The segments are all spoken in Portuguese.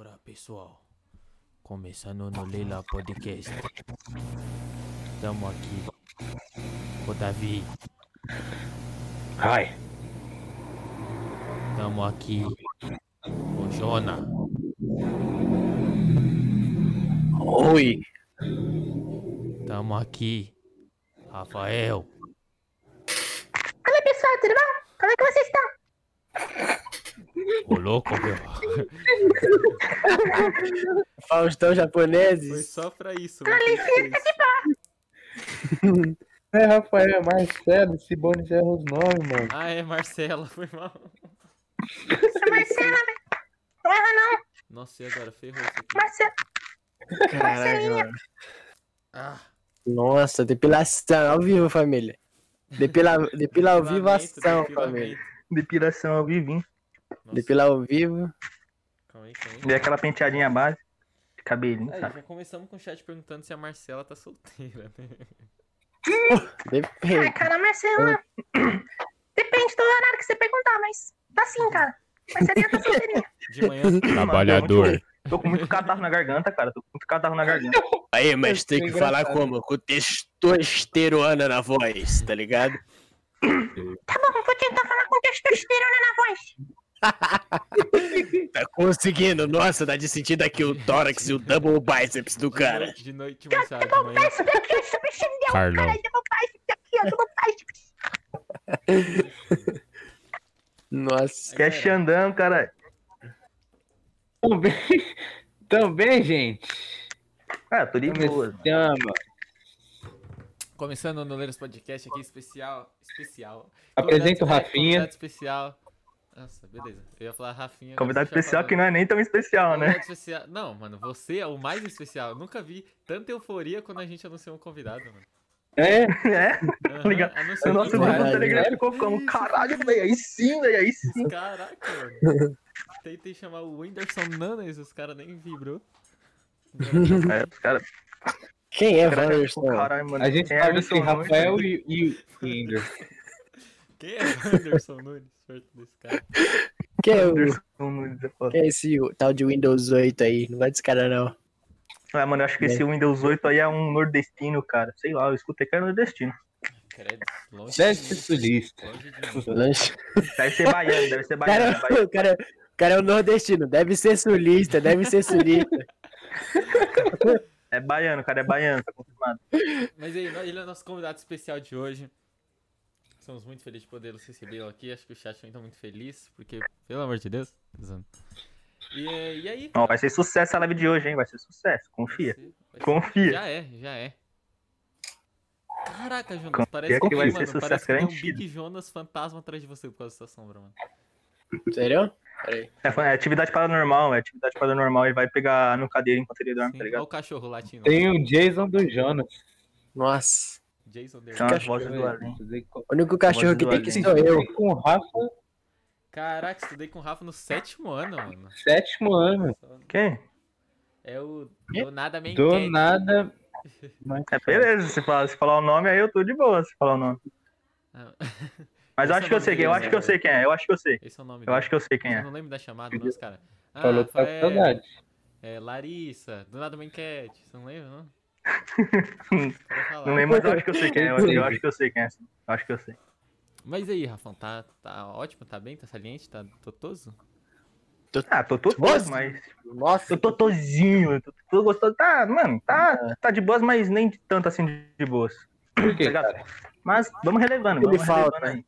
Ora pessoal, começando no Leila Podcast. Estamos aqui com o Davi, Ai, estamos aqui com o Jona, oi, estamos aqui, Rafael, Olá pessoal, tudo bom? Como é que vocês estão? O louco, meu. Faustão Foi japoneses. só pra isso. Com licença de É, Rafael, Marcelo, esse bônus já erra os nomes, mano. Ah, é Marcela, foi mal. Essa Marcela, velho. Não erra não, Nossa, e agora? Ferrou isso aqui. Marcela. Mano. Ah, Nossa, depilação ao vivo, família. Depila, depila ao vivo ação, depilamento. família. Depilação ao vivo, hein? Nossa, Depilar ao vivo. calma aí, calma aí. Dei aquela penteadinha base. de Cabelinho, Aí, já começamos com o chat perguntando se a Marcela tá solteira, né? Ai, Depende. cara, Marcela. Depende do horário que você perguntar, mas tá sim, cara. Marcelinha tá solteirinha. De manhã. Trabalhador. Tô com muito catarro na garganta, cara. Tô com muito catarro na garganta. Aí, mas tem que falar como? Com testosterona na voz, tá ligado? Tá bom, vou tentar falar com testosterona na voz. Tá conseguindo. Nossa, dá de sentir daqui o tórax e o double biceps do De cara. noite, de noite, de manhã. Isso daqui é super xandão, Carlão. cara. Double bicep aqui, ó. Double bicep. Nossa. Que é Xandão, cara. Também, também, gente. Ah, tô de boa. Começando no Leiros Podcast aqui, especial. Especial. Apresenta o é, Rafinha. Especial. Nossa, beleza. Eu ia falar Rafinha. Convidado especial que não é nem tão especial, né? Convidado especial. Não, mano, você é o mais especial. Eu nunca vi tanta euforia quando a gente anunciou um convidado, mano. É, É, Aham, ligado? anunciou o nosso grupo do Telegram ficou como? Caralho, velho. Aí sim, velho. Aí sim. Caraca, mano. Tentei chamar o Whindersson Nunes, os caras nem vibrou. É, os caras. Quem é Wanderson? caralho, mano. a gente é sabe que Nunes? Rafael e, e o Inder. Quem é o Whindersson Nunes? Perto desse cara. Quem é, o, Nunes é é esse o tal de Windows 8 aí? Não vai desse cara, não. Ah, mano, eu acho que esse Windows 8 aí é um nordestino, cara. Sei lá, eu escutei que era nordestino. Credo, longe Deve de ser sulista. Deve ser baiano, deve ser baiano. Cara, o cara, o cara é o nordestino. Deve ser sulista, deve ser sulista. É baiano, cara, é baiano, tá confirmado. Mas aí, ele é o nosso convidado especial de hoje. Somos muito felizes de poder recebê-lo aqui. Acho que o chat também tá muito feliz, porque, pelo amor de Deus. E, e aí? Vai ser sucesso a live de hoje, hein? Vai ser sucesso, confia. Vai ser- vai ser- Confia. Já é, já é. Caraca, Jonas, Confia parece que que, vai mano, ser sucesso parece que tem um. Big Jonas fantasma atrás de você por causa dessa sombra, mano. Sério? Peraí. É, é atividade paranormal, é atividade paranormal e vai pegar no cadeira enquanto ele dorme, Sim, tá olha ligado? o cachorro latindo. Tem o Jason do Jonas. Nossa. Jason Derulo. O único cachorro que tem que sou eu. estudei com o Rafa, Caraca, estudei com o Rafa no sétimo ano, mano. sétimo ano. Quem? É o Do Nada Me Do nada. É beleza, se falar, se falar o nome aí eu tô de boa se falar o nome. Ah, Mas eu Esse acho é que eu sei quem, eu acho que eu sei quem é, eu acho que eu sei. Esse é o nome Eu dele. acho que eu sei quem Eu é. não lembro da chamada, não, os caras. Ah, Falou que tá com Rafael, saudade. é, Larissa, do nada uma enquete. Você não lembra, não? Não lembro, mas eu acho que eu sei quem é. Eu, eu acho que eu sei quem é. Eu acho que eu sei. Mas aí, Rafão, tá, tá ótimo, tá bem, tá saliente, tá totoso? Ah, tô totoso, mas. Nossa. Eu tô totozinho, eu tô, tô gostoso. Tá, mano, tá, tá de boas, mas nem de tanto assim de boas. Por Tá quê, cara? Mas vamos relevando, O que vamos relevando falta? aí.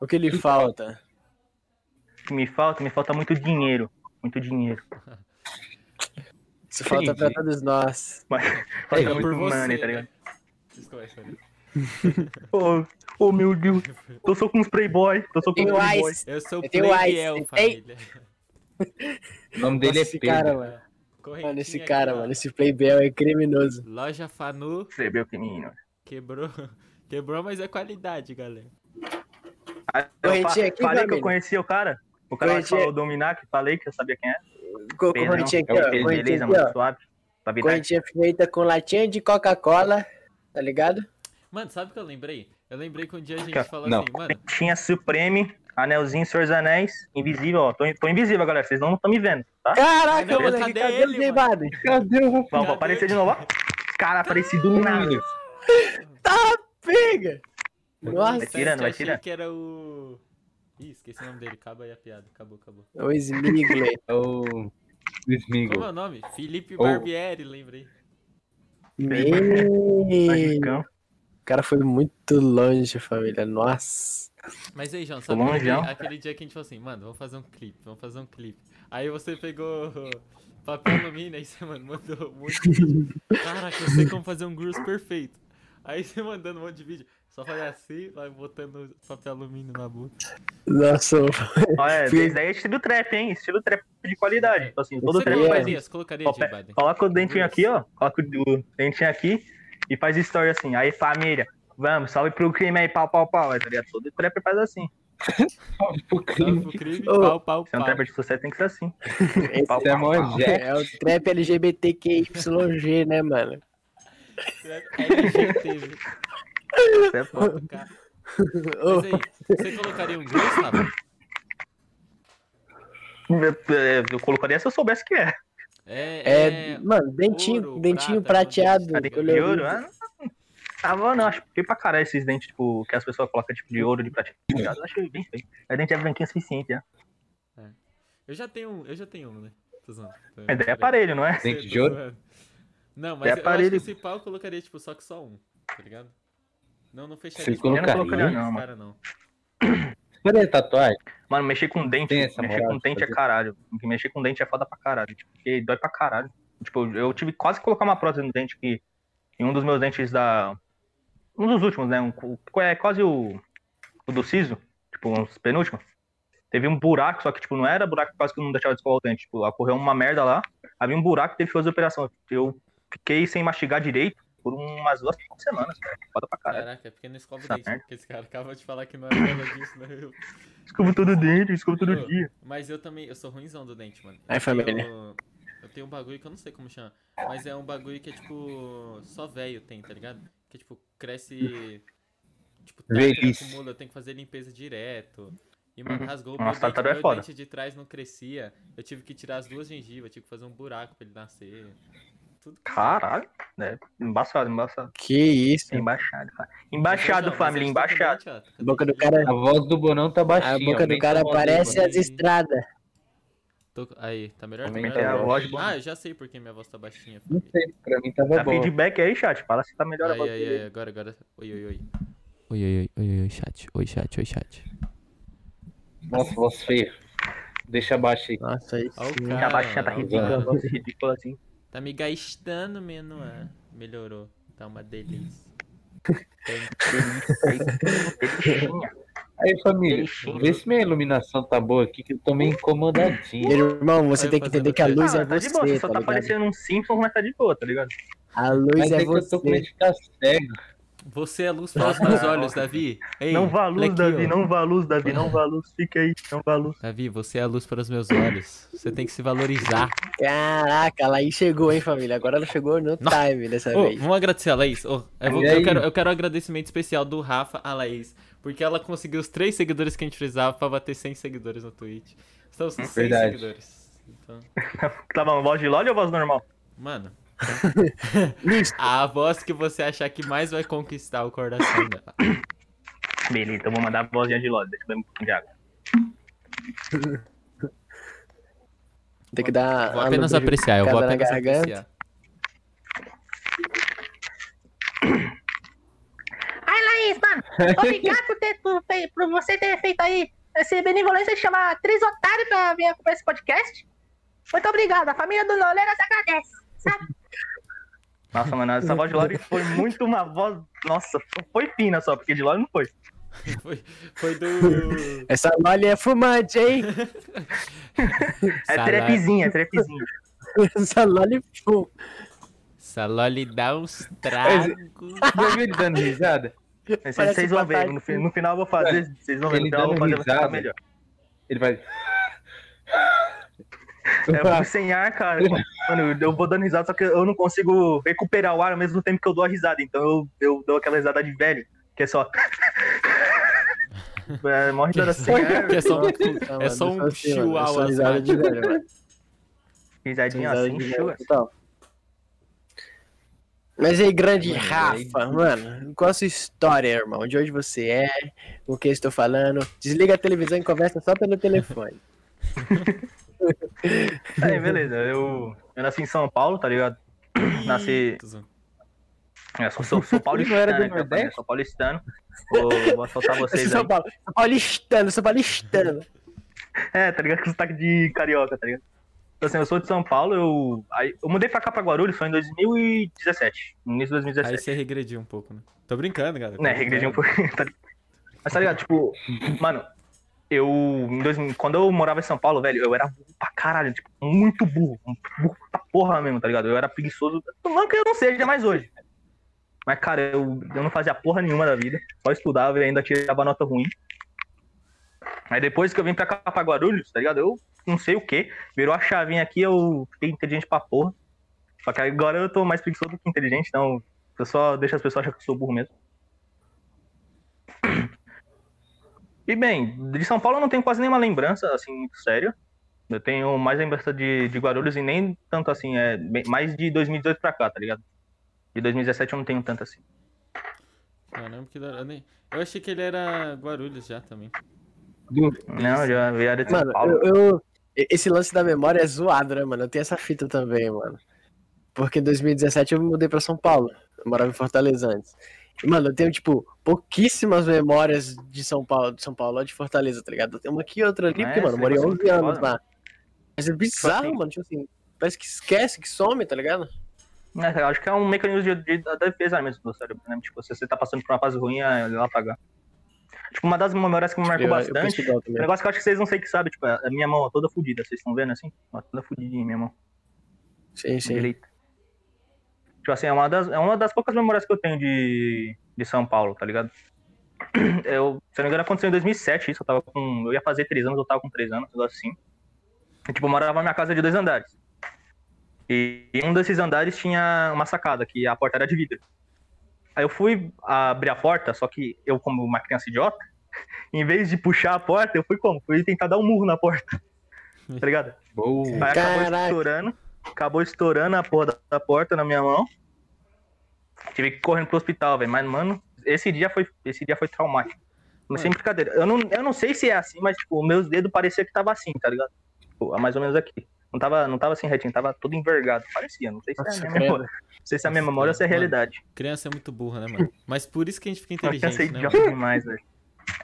O que lhe falta? O que me falta? Me falta muito dinheiro. Muito dinheiro. Isso falta pra todos nós. Mas É, falta por muito você, money, tá ligado? Né? Ô, ô, meu Deus. Tô só com uns playboy. Tô só com Tem uns o playboy. Ice. Eu sou o Eu tenho Play Ice, Biel, tem- família. O nome dele Nossa, é esse Pedro. cara, mano. Correntinha Mano, esse aqui, cara, ó. mano, esse Playbell é criminoso. Loja Fanu Recebeu que menino. quebrou. Quebrou, mas é qualidade, galera. Aí eu Correntinha fa- aqui, falei que eu conhecia o cara. O cara Correntinha. falou Dominac, falei que eu sabia quem é. Correntinha aqui, É o ó. Correntinha beleza, aqui, mano, ó. Correntinha feita com latinha de Coca-Cola, tá ligado? Mano, sabe o que eu lembrei? Eu lembrei que um dia a gente Aqui, falou Não. assim, mano, Tinha Supreme, Anelzinho, Senhor dos Anéis, invisível, ó. Tô, tô invisível, galera. Vocês não estão me vendo, tá? Caraca, Não, moleque, cadê cadê, ele, o J Balvin? Cadê o Vamos, Cadê? vou aparecer de novo, ó. Cara, apareci do nada. Pega! vai Nossa, tirando, vai achei tirando. que era o... Ih, esqueci o nome dele, acaba aí a piada, acabou, acabou. o Smigler. É o Como Smeagol. é o nome? Felipe Oh. Barbieri, lembrei. Meu... O cara foi muito longe, família. Nossa. Mas aí, João, sabe longe, aquele, aquele dia que a gente falou assim, mano, vamos fazer um clipe, vamos fazer um clipe. Aí você pegou papel alumínio, aí você, mano, mandou um monte de vídeo. Caraca, eu sei como fazer um groove perfeito. Aí você mandando um monte de vídeo. Só fazer assim, vai botando papel alumínio na boca. Nossa, Olha, Fui- esse daí é estilo trap, hein? Estilo trap de qualidade. Tipo assim, todo Você trap faz colocaria, isso. você colocaria, Ó, Biden? Coloca o dentinho aqui, ó. Coloca o dentinho aqui e faz story assim. Aí, família, vamos, salve pro crime aí, pau, pau, pau. Aí, tá ligado? Todo trap faz assim. Salve pro Salve crime. pro crime, Ô, pau, pau, Se é um pau. trapper de sucesso, tem que ser assim. esse Pau, é pau, pau. Jack. é o trap LGBTQYG, né, mano? LGTV. Isso é foda. Cara, Mas aí, você colocaria um groove, Rafa? É, Eu colocaria se eu soubesse que é. É, É, mano, dentinho, ouro, dentinho prata, prateado. Ah, de ouro? Ah, não. Ah, não, acho feio pra caralho esses dentes, tipo, que as pessoas colocam tipo de ouro, de prateado. Eu acho bem feio. A dente é branquinho o suficiente, já. Eu já tenho um, eu já tenho um, né? Tô zoando. Tô- Mas daí é aparelho, não é? Dente de ouro? Não, mas É eu acho que aparelho. esse pau eu colocaria, tipo, só que só um, tá ligado? Não, não fecharia Você colocaria? Eu não colocaria, não, cara, não. Cadê a tatuagem? Mano, mexer com dente, mexer moral com de dente é fazer? caralho. Porque Mexer com dente é foda pra caralho. Tipo, porque dói pra caralho. Tipo, eu tive quase que colocar uma prótese no dente que em um dos meus dentes da. Um dos últimos, né? Um, é quase o. O do siso, tipo, uns penúltimos. Teve um buraco, só que, tipo, não era buraco quase que não deixava de escovar o dente. Tipo, ocorreu uma merda lá. Havia um buraco e teve que fazer a operação. Eu fiquei sem mastigar direito por umas duas semanas, cara. Foda pra caralho. Caraca, é porque não escova o dente, porque esse cara acaba de falar que não era nada disso, né? Eu- Escovo todo dente, escovo todo Ô, dia. Mas eu também, eu sou ruimzão do dente, mano. Aí, Eu família. tenho- Eu tenho um bagulho que eu não sei como chama, mas é um bagulho que é tipo. Só velho tem, tá ligado? Que é tipo, cresce. Tipo, Velhice. acumula, eu tenho que fazer limpeza direto. E, mano, rasgou o Nossa, meu, dente, é meu foda. dente de trás não crescia. Eu tive que tirar as duas gengivas, tive que fazer um buraco pra ele nascer. Tudo Caralho. É, embaçado, embaçado. Que isso. Embaixado, Embaixado, família, a tá embaixado. tá com A boca do cara- A voz do Bonão tá A baixinha. boca do cara a voz parece as estradas. Tô- Aí, tá melhor? Tá Aumenta melhor? a voz Ah, eu já sei porque minha voz tá baixinha. Não sei, pra mim tava Dá bom. feedback aí, chat. Fala se tá melhor a Ai, voz dele. ai, agora, agora. Oi, oi, oi. Oi, oi, oi, oi, oi, chat. Oi, chat, oi, chat. Nossa, voz feia. Deixa abaixo aí. Nossa, isso. Ó o sim. cara. A baixinha tá ó o ridícula, cara. voz ridícula assim. Tá me gastando, Menoa. Melhorou. Tá uma delícia. Aí, família, vê se minha iluminação tá boa aqui, que eu tô meio incomodadinho. Irmão, você Vai tem que entender que a luz Ah, é tá de boa, você, você só tá tá parecendo um Simpsons, mas tá de boa, tá ligado? A luz Mas é é que eu tô com medo você. de ficar cego. Você é a luz para os meus olhos, Davi. Ei, não vá à luz, Davi, ó. não vá à luz, Davi, não vá à luz. Fica aí, não vá à luz. Davi, você é a luz para os meus olhos. Você tem que se valorizar. Caraca, a Laís chegou, hein, família? Agora ela chegou no Não. time dessa Ô, vez. vamos agradecer a Laís. Ô, eu, vou- eu quero, eu quero um agradecimento especial do Rafa a Laís. Porque ela conseguiu os três seguidores que a gente precisava pra bater 100 seguidores no Twitch. Estamos com 100 Verdade. seguidores. Então, Tá bom, voz de LOL ou voz normal? mano. a voz que você achar que mais vai conquistar o coração dela. Beleza, então vou mandar a vozinha de LOL. Deixa eu beber um pouquinho de água. Tem que dar. Vou apenas apreciar, eu vou na apenas garganta. apreciar. Ai, Laís, mano, obrigado por, ter, por, por você ter feito aí esse benevolência de chamar a atriz otário pra vir acompanhar esse podcast. Muito obrigado, a família do Noleiras agradece, sabe? Nossa, mano, essa voz de LOL foi muito uma voz. Nossa, foi fina só, porque de LOL não foi. Foi, foi do. Essa Loli é fumante, hein? É trapzinha, é trapzinha. Essa Loli fuma. Saloli dá uns tragos. Viu ele dando risada? Vocês, vão ver, no, fi- no final eu vou fazer. Vocês vão ver, no final eu vou fazer você ficar risada. melhor. Ele vai. É, eu fico sem ar, cara. Mano, eu vou dando risada, só que eu não consigo recuperar o ar ao mesmo tempo que eu dou a risada. Então eu, eu dou aquela risada de velho, Que é só. é, morre toda assim. Que é só um, Não, é só um assim, chihuahua é só risada de velho, mano. Risadinha assim, total. Mas aí, grande Mano, Rafa, mano, qual a sua história, irmão? De onde você é? Com quem eu estou falando? Desliga a televisão e conversa só pelo telefone. Aí, beleza. Eu, eu nasci em São Paulo, tá ligado? Nasci. Zoando. É, sou, sou, sou paulistano, era do né, então, Nordeste? Sou paulistano. Vou, vou soltar vocês São aí. Paulo, São Paulistano, São Paulistano. É, tá ligado? Com sotaque de carioca, tá ligado? Então, assim, eu sou de São Paulo, eu. Aí, eu mudei pra cá pra Guarulhos, foi em 2017. No início de Aí 2017. você regrediu um pouco, né? Tô brincando, galera. tô Né, regredi um pouquinho. tá ligado? Mas tá ligado, tipo, mano, eu. Em 2000, quando eu morava em São Paulo, velho, eu era burro pra caralho, tipo, muito burro. Burro pra porra mesmo, tá ligado? Eu era preguiçoso. Não que eu não seja mais hoje. Mas, cara, eu, eu não fazia porra nenhuma da vida. Só estudava e ainda tirava nota ruim. Aí depois que eu vim pra cá pra Guarulhos, tá ligado? Eu não sei o que. Virou a chavinha aqui, eu fiquei inteligente pra porra. Só que agora eu tô mais preguiçoso do que inteligente, então eu só deixo as pessoas achar que eu sou burro mesmo. E bem, de São Paulo eu não tenho quase nenhuma lembrança, assim, muito séria. Eu tenho mais lembrança de, de Guarulhos e nem tanto assim, é mais de 2018 pra cá, tá ligado? De 2017 eu não tenho tanto assim. Caramba, que da hora. Eu, nem... eu achei que ele era Guarulhos já também. Não, já vieram de São Mano, Paulo. eu, eu- Esse lance da memória é zoado, né, mano? Eu tenho essa fita também, mano. Porque em 2017 eu me mudei pra São Paulo. Eu morava em Fortaleza antes. Mano, eu tenho, tipo, pouquíssimas memórias de São Paulo, de São Paulo, de Fortaleza, tá ligado? Eu tenho uma aqui e outra ali, É, porque, mano, eu morei negócio 11 é anos foda, lá. Mas é bizarro, assim- mano. Tipo assim, parece que esquece, que some, tá ligado? É, eu acho que é um mecanismo de, de, da defesa mesmo do cérebro, né? Tipo, se você tá passando por uma fase ruim, é lá apagar. Tipo, uma das memórias que me marcou Eu- bastante. igual um negócio que eu acho que vocês não sei que sabem, tipo, a minha mão toda fodida, vocês estão vendo assim? Ó, toda fodidinha minha mão. Sim, sim. direita. Tipo assim, é uma das, é uma das poucas memórias que eu tenho de, de São Paulo, tá ligado? Eu, se eu não me engano, aconteceu em 2007 isso. Eu tava com. Eu ia fazer três anos, eu tava com três anos, um negócio assim. E, tipo, eu morava na minha casa de dois andares. E em um desses andares tinha uma sacada, que a porta era de vidro. Aí eu fui abrir a porta, só que eu, como uma criança idiota, em vez de puxar a porta, eu fui como? Fui tentar dar um murro na porta. Tá ligado? Boa. Aí acabou estourando. Acabou estourando a porra da, porta na minha mão. Tive que ir correndo pro hospital, velho. Mas, mano, esse dia foi, esse dia foi traumático. Mas sem brincadeira. Eu não, eu não sei se é assim, mas, tipo, meus dedos parecia que tava assim, tá ligado? Tipo, mais ou menos aqui. Não tava, não tava assim retinho, tava todo envergado. Parecia, não sei se é a Nossa, minha memória. Não sei se é a minha memória ou se é a Mano. realidade. Criança é muito burra, né, mano? Mas por isso que a gente fica Uma criança inteligente, né? demais, velho.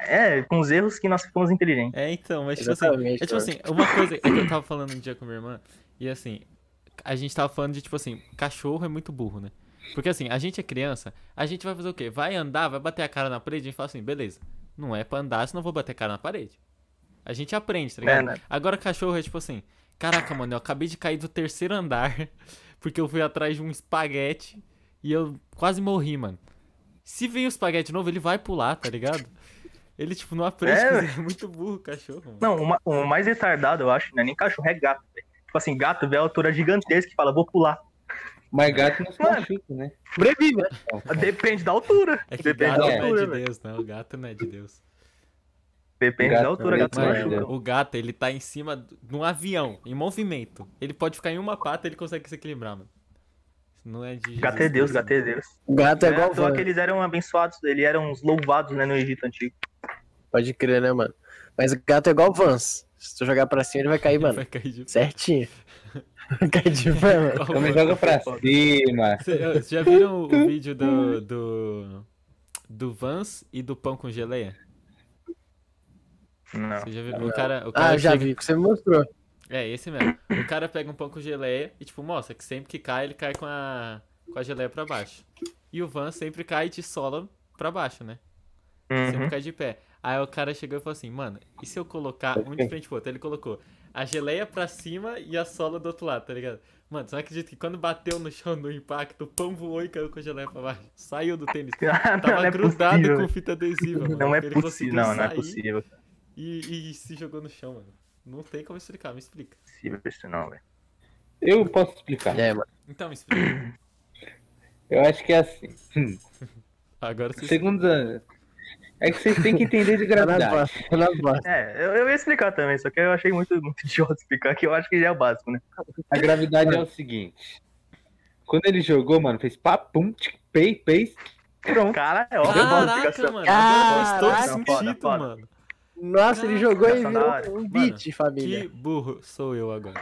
É, com os erros que nós ficamos inteligentes. É, então, mas tipo assim, é tipo assim, uma coisa é que eu tava falando um dia com minha irmã, e assim, a gente tava falando de tipo assim, cachorro é muito burro, né? Porque assim, a gente é criança, a gente vai fazer o quê? Vai andar, vai bater a cara na parede, a gente fala assim, beleza, não é pra andar, senão eu vou bater a cara na parede. A gente aprende, tá ligado? É, né? Agora cachorro é tipo assim, caraca, mano, eu acabei de cair do terceiro andar, porque eu fui atrás de um espaguete e eu quase morri, mano. Se vem o espaguete novo, ele vai pular, tá ligado? Ele, tipo, não aprende, É. é muito burro, cachorro, mano. Não, o mais retardado, eu acho, não é nem cachorro, é gato. velho. Tipo assim, gato vê a altura gigantesca e fala, vou pular. Mas gato não se machuca, né? Sobrevive, né? Depende da altura. É que Depende gato da não é altura, de. Deus, não. O gato não é de Deus. Depende Gato da altura, gato é de machuca. O gato, ele tá em cima de um avião, em movimento. Ele pode ficar em uma pata e ele consegue se equilibrar, mano. Isso não é de Gato é Deus, gato é Deus. O gato é é igual van. que eles eram abençoados, eles eram os louvados, né, no Egito Antigo. Pode crer, né, mano? Mas o gato é igual Vans. Se tu jogar pra cima, ele vai cair, mano. Vai cair de... Certinho. Cai de van, mano. Foi? joga pra cima. Cê- Vocês já viram o vídeo do, do. do Vans e do pão com geleia? Não. Você já viu? O cara, o cara Ah, já chega- vi, que você me mostrou. É, esse mesmo. O cara pega um pão com geleia e, tipo, mostra que sempre que cai, ele cai com a, com a geleia pra baixo. E o Van sempre cai de sola pra baixo, né? Sempre Uhum. cai de pé. Aí o cara chegou e falou assim, mano, e se eu colocar um de frente pro outro? Ele colocou a geleia pra cima e a sola do outro lado, tá ligado? Mano, você não acredita que quando bateu no chão no impacto, o pão voou e caiu com a geleia pra baixo. Saiu do tênis. Ah, Tava não é grudado possível. com fita adesiva, mano. Não é Ele possível. conseguiu Não, não é possível. E, e se jogou no chão, mano. Não tem como explicar, me explica. possível isso não, velho. Eu posso explicar. É, mano. Então me explica. Eu acho que é assim. Agora vocês. Segunda. É que vocês têm que entender de na gravidade. bosta. É, eu, eu ia explicar também, só que eu achei muito, muito idiota explicar, que eu acho que já é o básico, né? A gravidade é o seguinte. Quando ele jogou, mano, fez papum, tic, pei, pei. Pronto. Cara, é óbvio, Caraca, mano. Faz todo Caraca, sentido, foda, foda. mano. Nossa, ele jogou e virou um Mano, beat, família. Que burro sou eu agora.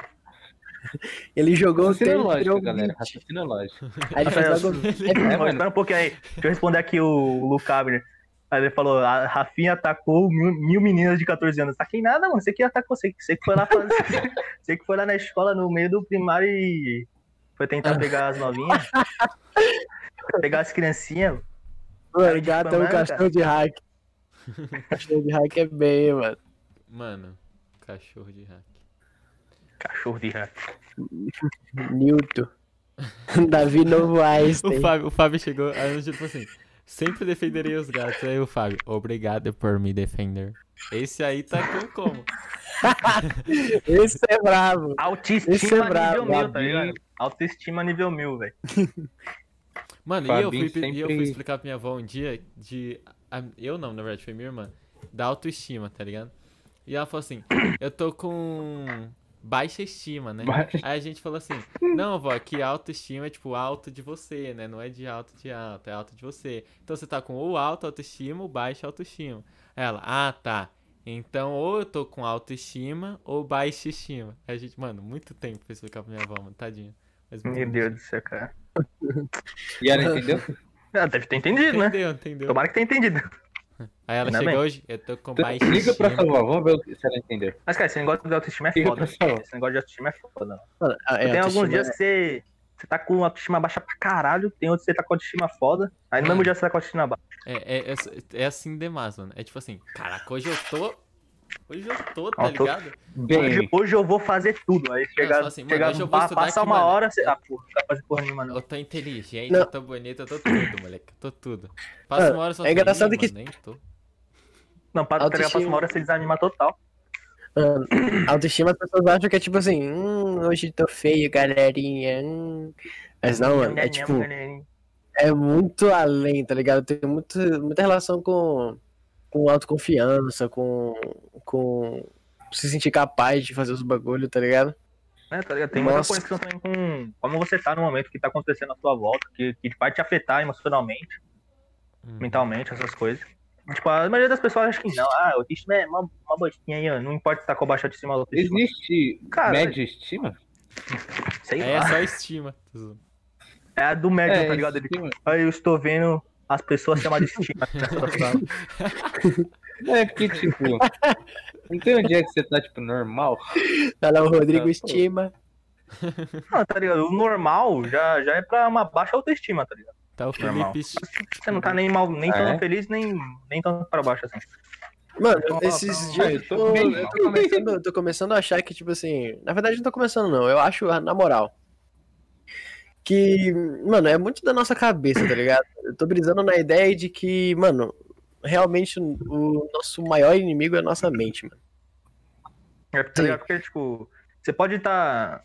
Ele jogou o tempo e virou lógico, um galera. beat. Raciocínio lógico. Aí ele Rafael, logo... É, Ó, mano. espera um pouquinho aí. Deixa eu responder aqui o Luke Abner. Aí ele falou, a Rafinha atacou mil, mil meninas de 14 anos. Taquei nada, mano. Você que atacou, você, você que foi lá fazer. você que foi lá na escola no meio do primário e foi tentar pegar as novinhas. pegar as criancinhas. Mano, gato é um cachorro de hack. cachorro de hack é bem, mano. Mano, cachorro de hack. Cachorro de rato. Newton. Davi Novo O Einstein. Fábio, o Fábio chegou, aí eu tipo assim, sempre defenderei os gatos. Aí o Fábio, obrigado por me defender. Esse aí tá com como? Esse é bravo. Esse é Autoestima brabo, nível mil, tá ligado? Autoestima nível mil, velho. Mano, e eu, fui, e eu sempre- fui explicar pra minha avó um dia de. eu não, na verdade, foi minha irmã. Da autoestima, tá ligado? E ela falou assim: eu tô com baixa estima, né? Baixa- Aí a gente falou assim: não, vó, que autoestima é tipo alto de você, né? Não é de alto de alto, é alto de você. Então você tá com ou alta autoestima ou baixa autoestima. Ela, ah, tá. Então ou eu tô com autoestima ou baixa estima. Aí a gente, mano, muito tempo pra explicar pra minha avó, mano, tadinha. Mas Meu. Deus do céu, cara. E ela entendeu? Ah, deve ter entendido, né? Entendeu, entendeu? Tomara que tenha entendido. Aí ela bem. hoje, eu tô com baixa Liga pra sua avó, vamos ver o que- se ela entendeu. Mas, cara, esse negócio de autoestima é Liga foda. avó. Esse negócio de autoestima é foda. Mano, é, Tem alguns dias que você, você tá com autoestima baixa pra caralho, tem outros que você tá com autoestima foda, aí no mesmo dia você tá com autoestima baixa. É, é, é, é assim demais, mano. É tipo assim, caraca, hoje eu tô. Hoje eu tô, tá Ah, tô- ligado? Hoje, Bem, hoje eu vou fazer tudo. Aí chega, fala assim, mano, chega hoje eu vou pa- estudar passar aqui, uma mano. hora, você. Ah, porra, não vai fazer porra nenhuma, não. Eu tô inteligente, Não. eu tô bonito, eu tô tudo, moleque. Eu tô tudo. Passa Mano, uma hora só é engraçado "Ih, que- mano, nem tô. Não, para Autoestima- passa uma hora você desanima total. Mano, autoestima as pessoas acham que é tipo assim, hum, hoje tô feio, galerinha. Hum. Mas não, mano, é tipo, é muito além, tá ligado? Tem muito, muita relação com, com autoconfiança, com, com se sentir capaz de fazer os bagulho, tá ligado? É, tá ligado? Tem muita Nossa. conexão também com como você tá no momento que tá acontecendo à sua volta, que, que vai te afetar emocionalmente, Hum. mentalmente, essas coisas. Tipo, a maioria das pessoas acha que não. Ah, autoestima é uma, uma bostinha aí, ó. Não importa se tá com baixa autoestima ou autoestima. existe Cara, média estima? Sei é lá. só estima. É a do médio, tá ligado? Ele, estima. aí eu estou vendo as pessoas chamadas de estima. É porque, tipo, não tem um dia que você tá, tipo, normal. Ela, o Rodrigo Tá, estima. não, tá ligado? O normal já, já é pra uma baixa autoestima, tá ligado? Tá o Normal. Felipe. esti- Você não tá nem mal, nem Ah, tão é? feliz, nem, nem tão pra baixo assim. Mano, Então, esses então, dias eu eu tô tô, bem, eu tô começando, eu tô começando a achar que, tipo assim, na verdade não tô começando não, eu acho, na moral, que, mano, é muito da nossa cabeça, tá ligado? Eu tô brisando na ideia de que, mano, realmente o nosso maior inimigo é a nossa mente, mano. É, tá ligado? Porque, tipo, você pode estar.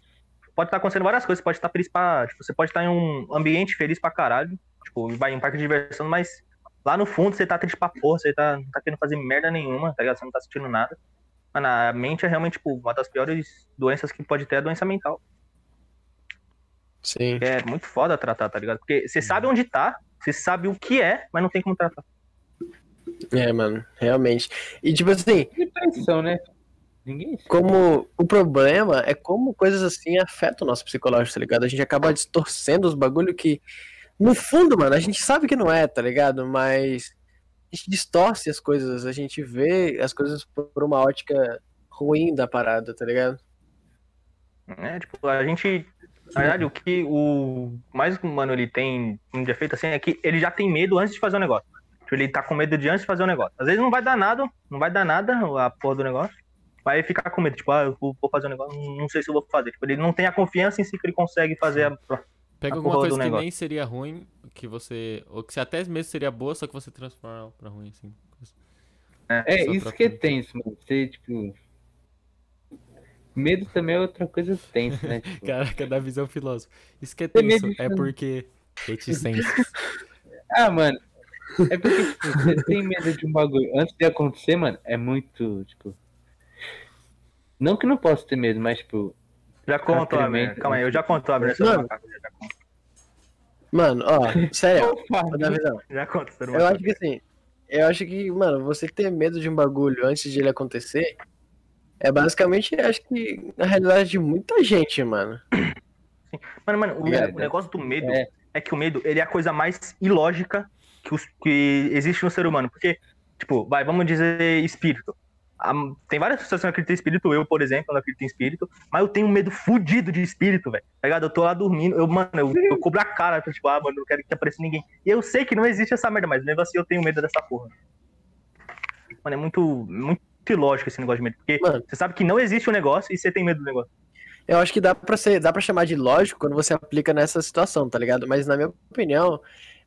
pode estar acontecendo várias coisas, você pode estar feliz pra. Tipo, você pode estar em um ambiente feliz pra caralho. Tipo, vai em um parque de diversão, mas lá no fundo você tá triste pra porra, você tá, não tá querendo fazer merda nenhuma, tá ligado? Você não tá sentindo nada. Mano, a mente é realmente, tipo, uma das piores doenças que pode ter é a doença mental. Sim. É muito foda tratar, tá ligado? Porque você sabe onde tá, você sabe o que é, mas não tem como tratar. É, mano, realmente. E, tipo assim, Depressão, né? Ninguém como o problema é como coisas assim afetam o nosso psicológico, tá ligado? A gente acaba distorcendo os bagulho que, no fundo, mano, a gente sabe que não é, tá ligado? Mas a gente distorce as coisas, a gente vê as coisas por uma ótica ruim da parada, tá ligado? É, tipo, a gente. Na verdade, o que o mais que o mano ele tem um defeito assim é que ele já tem medo antes de fazer o negócio. Tipo, ele tá com medo de antes de fazer o negócio. Às vezes não vai dar nada, não vai dar nada a porra do negócio. Vai ficar com medo, tipo, ah, eu vou fazer o negócio, não sei se eu vou fazer. Tipo, ele não tem a confiança em si que ele consegue fazer a. Pega A alguma coisa que negócio. nem seria ruim, que você. Ou que até mesmo seria boa, só que você transforma ela pra ruim, assim. É, Só isso que é tenso, mano. Você, tipo. Medo também é outra coisa tensa, né? Tipo, Caraca, da visão filósofo. Isso que é tenso, é porque reticências. ah, mano. É porque, tipo, você tem medo de um bagulho antes de acontecer, mano, é muito, tipo. Não que não possa ter medo, mas, tipo. Já contou, Abner. Calma aí, eu já contou, Abner. Mano. Mano, ó, sério, Opa, ô, Davidão. Já conto, Eu acho que assim, eu acho que, mano, você ter medo de um bagulho antes de ele acontecer é basicamente, acho que, na realidade de muita gente, mano. Mano, mano, o, É, o negócio do medo é. é. que o medo ele é a coisa mais ilógica que, os- que existe no ser humano. Porque, tipo, vai, vamos dizer espírito. Tem várias pessoas que não acreditam em espírito, eu, por exemplo, não acredito em espírito, mas eu tenho um medo fudido de espírito, velho. Tá ligado? Eu tô lá dormindo, eu, mano, eu, eu cobro a cara, tipo, ah, mano, não quero que apareça ninguém. E eu sei que não existe essa merda, mas mesmo assim eu tenho medo dessa porra. Mano, é muito, muito ilógico esse negócio de medo, porque Mano. você sabe que não existe o negócio e você tem medo do negócio. Eu acho que dá pra, ser, dá pra chamar de lógico quando você aplica nessa situação, tá ligado? Mas na minha opinião,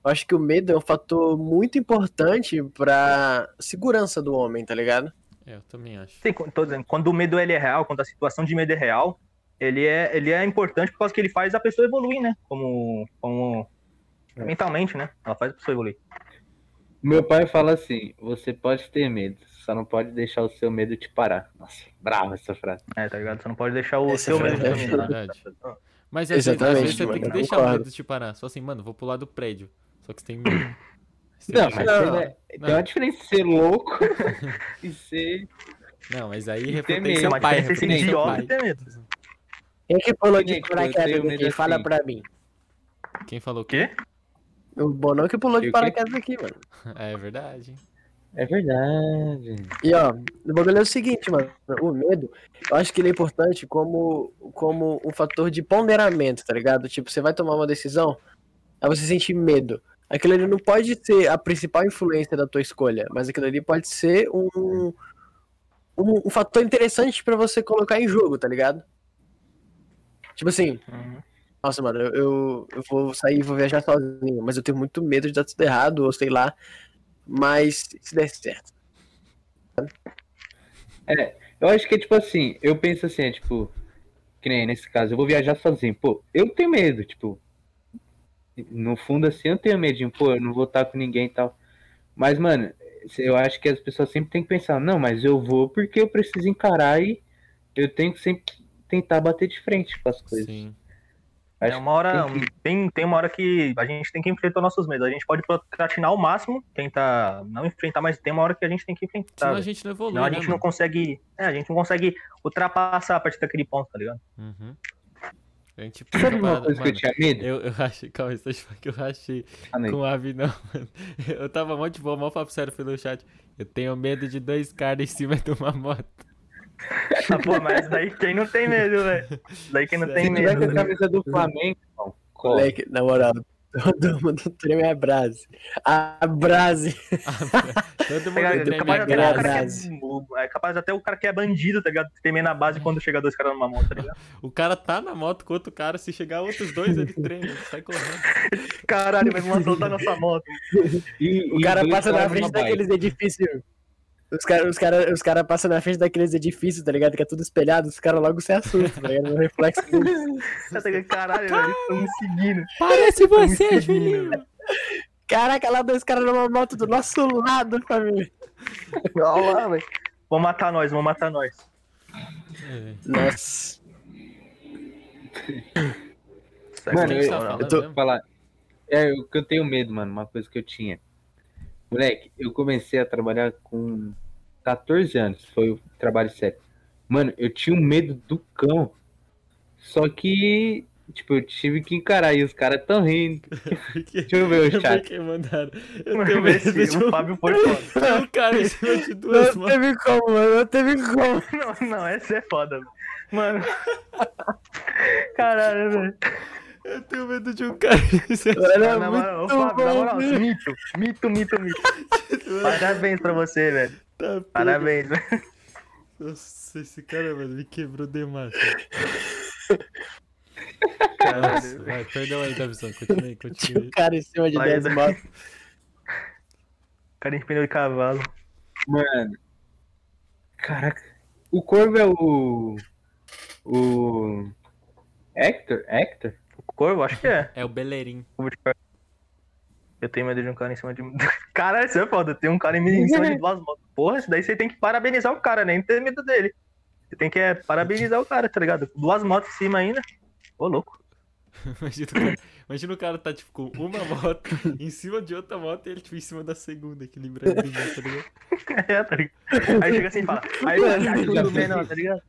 eu acho que o medo é um fator muito importante pra segurança do homem, tá ligado? É, eu também acho. Sim, tô dizendo, quando o medo ele é real, quando a situação de medo é real, ele é, ele é importante por causa que ele faz a pessoa evoluir, né? Como, como mentalmente, né? Ela faz a pessoa evoluir. Meu pai fala assim: você pode ter medo, só não pode deixar o seu medo te parar. Nossa, brava essa frase. É, tá ligado? Você não pode deixar o Essa seu é medo te verdade. dominar. Verdade. Mas às vezes, às Exatamente, vezes você mano, tem que deixar o medo te parar. Só assim, mano, vou pular do prédio. Só que você tem medo. Você Não, tem mas. Não. tem, tem Não. uma diferença de ser louco e ser. Não, mas aí medo, seu pai. seu e ter medo. Quem que pulou de paraquedas aqui? Fala assim. pra mim. Quem falou o quê? O Bonão que pulou de paraquedas aqui, mano. É verdade. É verdade. E ó, o bagulho é o seguinte, mano. O medo, eu acho que ele é importante como, como um fator de ponderamento, tá ligado? Tipo, você vai tomar uma decisão, aí você sente medo. Aquilo ali não pode ser a principal influência da tua escolha, mas aquilo ali pode ser um, um, um fator interessante pra você colocar em jogo, tá ligado? Tipo assim, Uhum. nossa, mano, eu, eu, eu vou sair e vou viajar sozinho, mas eu tenho muito medo de dar tudo errado, ou sei lá. Mas se der certo. Eu acho que é tipo assim, eu penso assim, é tipo, que nem nesse caso, eu vou viajar sozinho. Pô, eu tenho medo, tipo. No fundo, assim, eu tenho medinho, pô, eu não vou estar com ninguém e tal. Mas, mano, eu acho que as pessoas sempre têm que pensar, não, mas eu vou porque eu preciso encarar e eu tenho que sempre tentar bater de frente com as coisas. Sim. Acho É uma hora, tem tem, tem uma hora que a gente tem que enfrentar nossos medos. A gente pode procrastinar ao máximo, tentar não enfrentar, mas tem uma hora que a gente tem que enfrentar. Senão a gente não evolui, Senão a né, gente não mano? consegue. É, a gente não consegue ultrapassar a partir daquele ponto, tá ligado? Uhum. A gente Sabe uma coisa que eu mano, tinha medo? eu, eu achei, calma aí, eu falar que eu achei Ah, nem. com o Avi, não, mano. Eu tava muito bom, mal papo sério pelo chat. Eu tenho medo de dois caras em cima de uma moto. Ah, pô, mas daí quem não tem medo, velho? Daí quem não tem Se tiver medo. com a né? camisa do Flamengo, irmão. Moleque, na moral, todo mundo treme a brase. A brase. Todo Tá mundo treme capaz a que é, é capaz até o cara que é bandido, tá ligado? Temer na base quando chega dois caras numa moto, tá ligado? O cara tá na moto com outro cara, se chegar outros dois, ele treme, ele sai correndo. Caralho, mas vão assaltar nossa moto. E- O e cara passa na frente daqueles edifícios. Os caras os cara, os cara passam na frente daqueles edifícios, tá ligado? Que é tudo espelhado, os caras logo se assustam, tá ligado? No reflexo? Caralho, velho, eles estão me seguindo. Parece você, você, Julinho. Caraca, lá dois caras numa moto do nosso lado, família. Olha lá, velho. Vão matar nós, vão matar nós. É. Nossa. Mano, eu, tá eu tô falar. É, que eu tenho medo, mano, uma coisa que eu tinha. Moleque, eu comecei a trabalhar com 14 anos, foi o trabalho sério. Mano, eu tinha um medo do cão. Só que, tipo, eu tive que encarar e os caras tão rindo. Porque... Deixa eu ver o chat. Porque mandaram. Eu Mano, tenho medo esse- de o um, Fábio foda. um cara em cima de duas Não motos. teve como, mano. Não teve como. Não, não, essa é foda, velho. Mano. Caralho, velho. Eu tenho medo de um cara é Na moral, Fábio, na moral, mito, mito, mito, mito. Parabéns pra você, velho. Tá. Parabéns, velho. Nossa, esse cara, mano, me quebrou demais. Nossa, velho. vai, perdão aí, Davison. Continue, continue. um cara em cima de Vai, 10 né? motos. Cara em pneu de cavalo. Mano. Caraca. O Corvo é o. O. Hector? Hector? O corvo, acho que é. É o Beleirim. Eu tenho medo de um cara em cima de. Cara, isso é foda. Tem um cara em cima de duas motos. Porra, isso daí você tem que parabenizar o cara, nem ter medo dele. Você tem que é, parabenizar o cara, tá ligado? Duas motos em cima ainda. Ô, louco. Imagina o, cara, imagina o cara tá, tipo, com uma moto em cima de outra moto e ele, tipo, em cima da segunda, equilibradinho, tá ligado? É, tá ligado? Aí chega assim e fala. Aí tudo bem, não, tá ligado?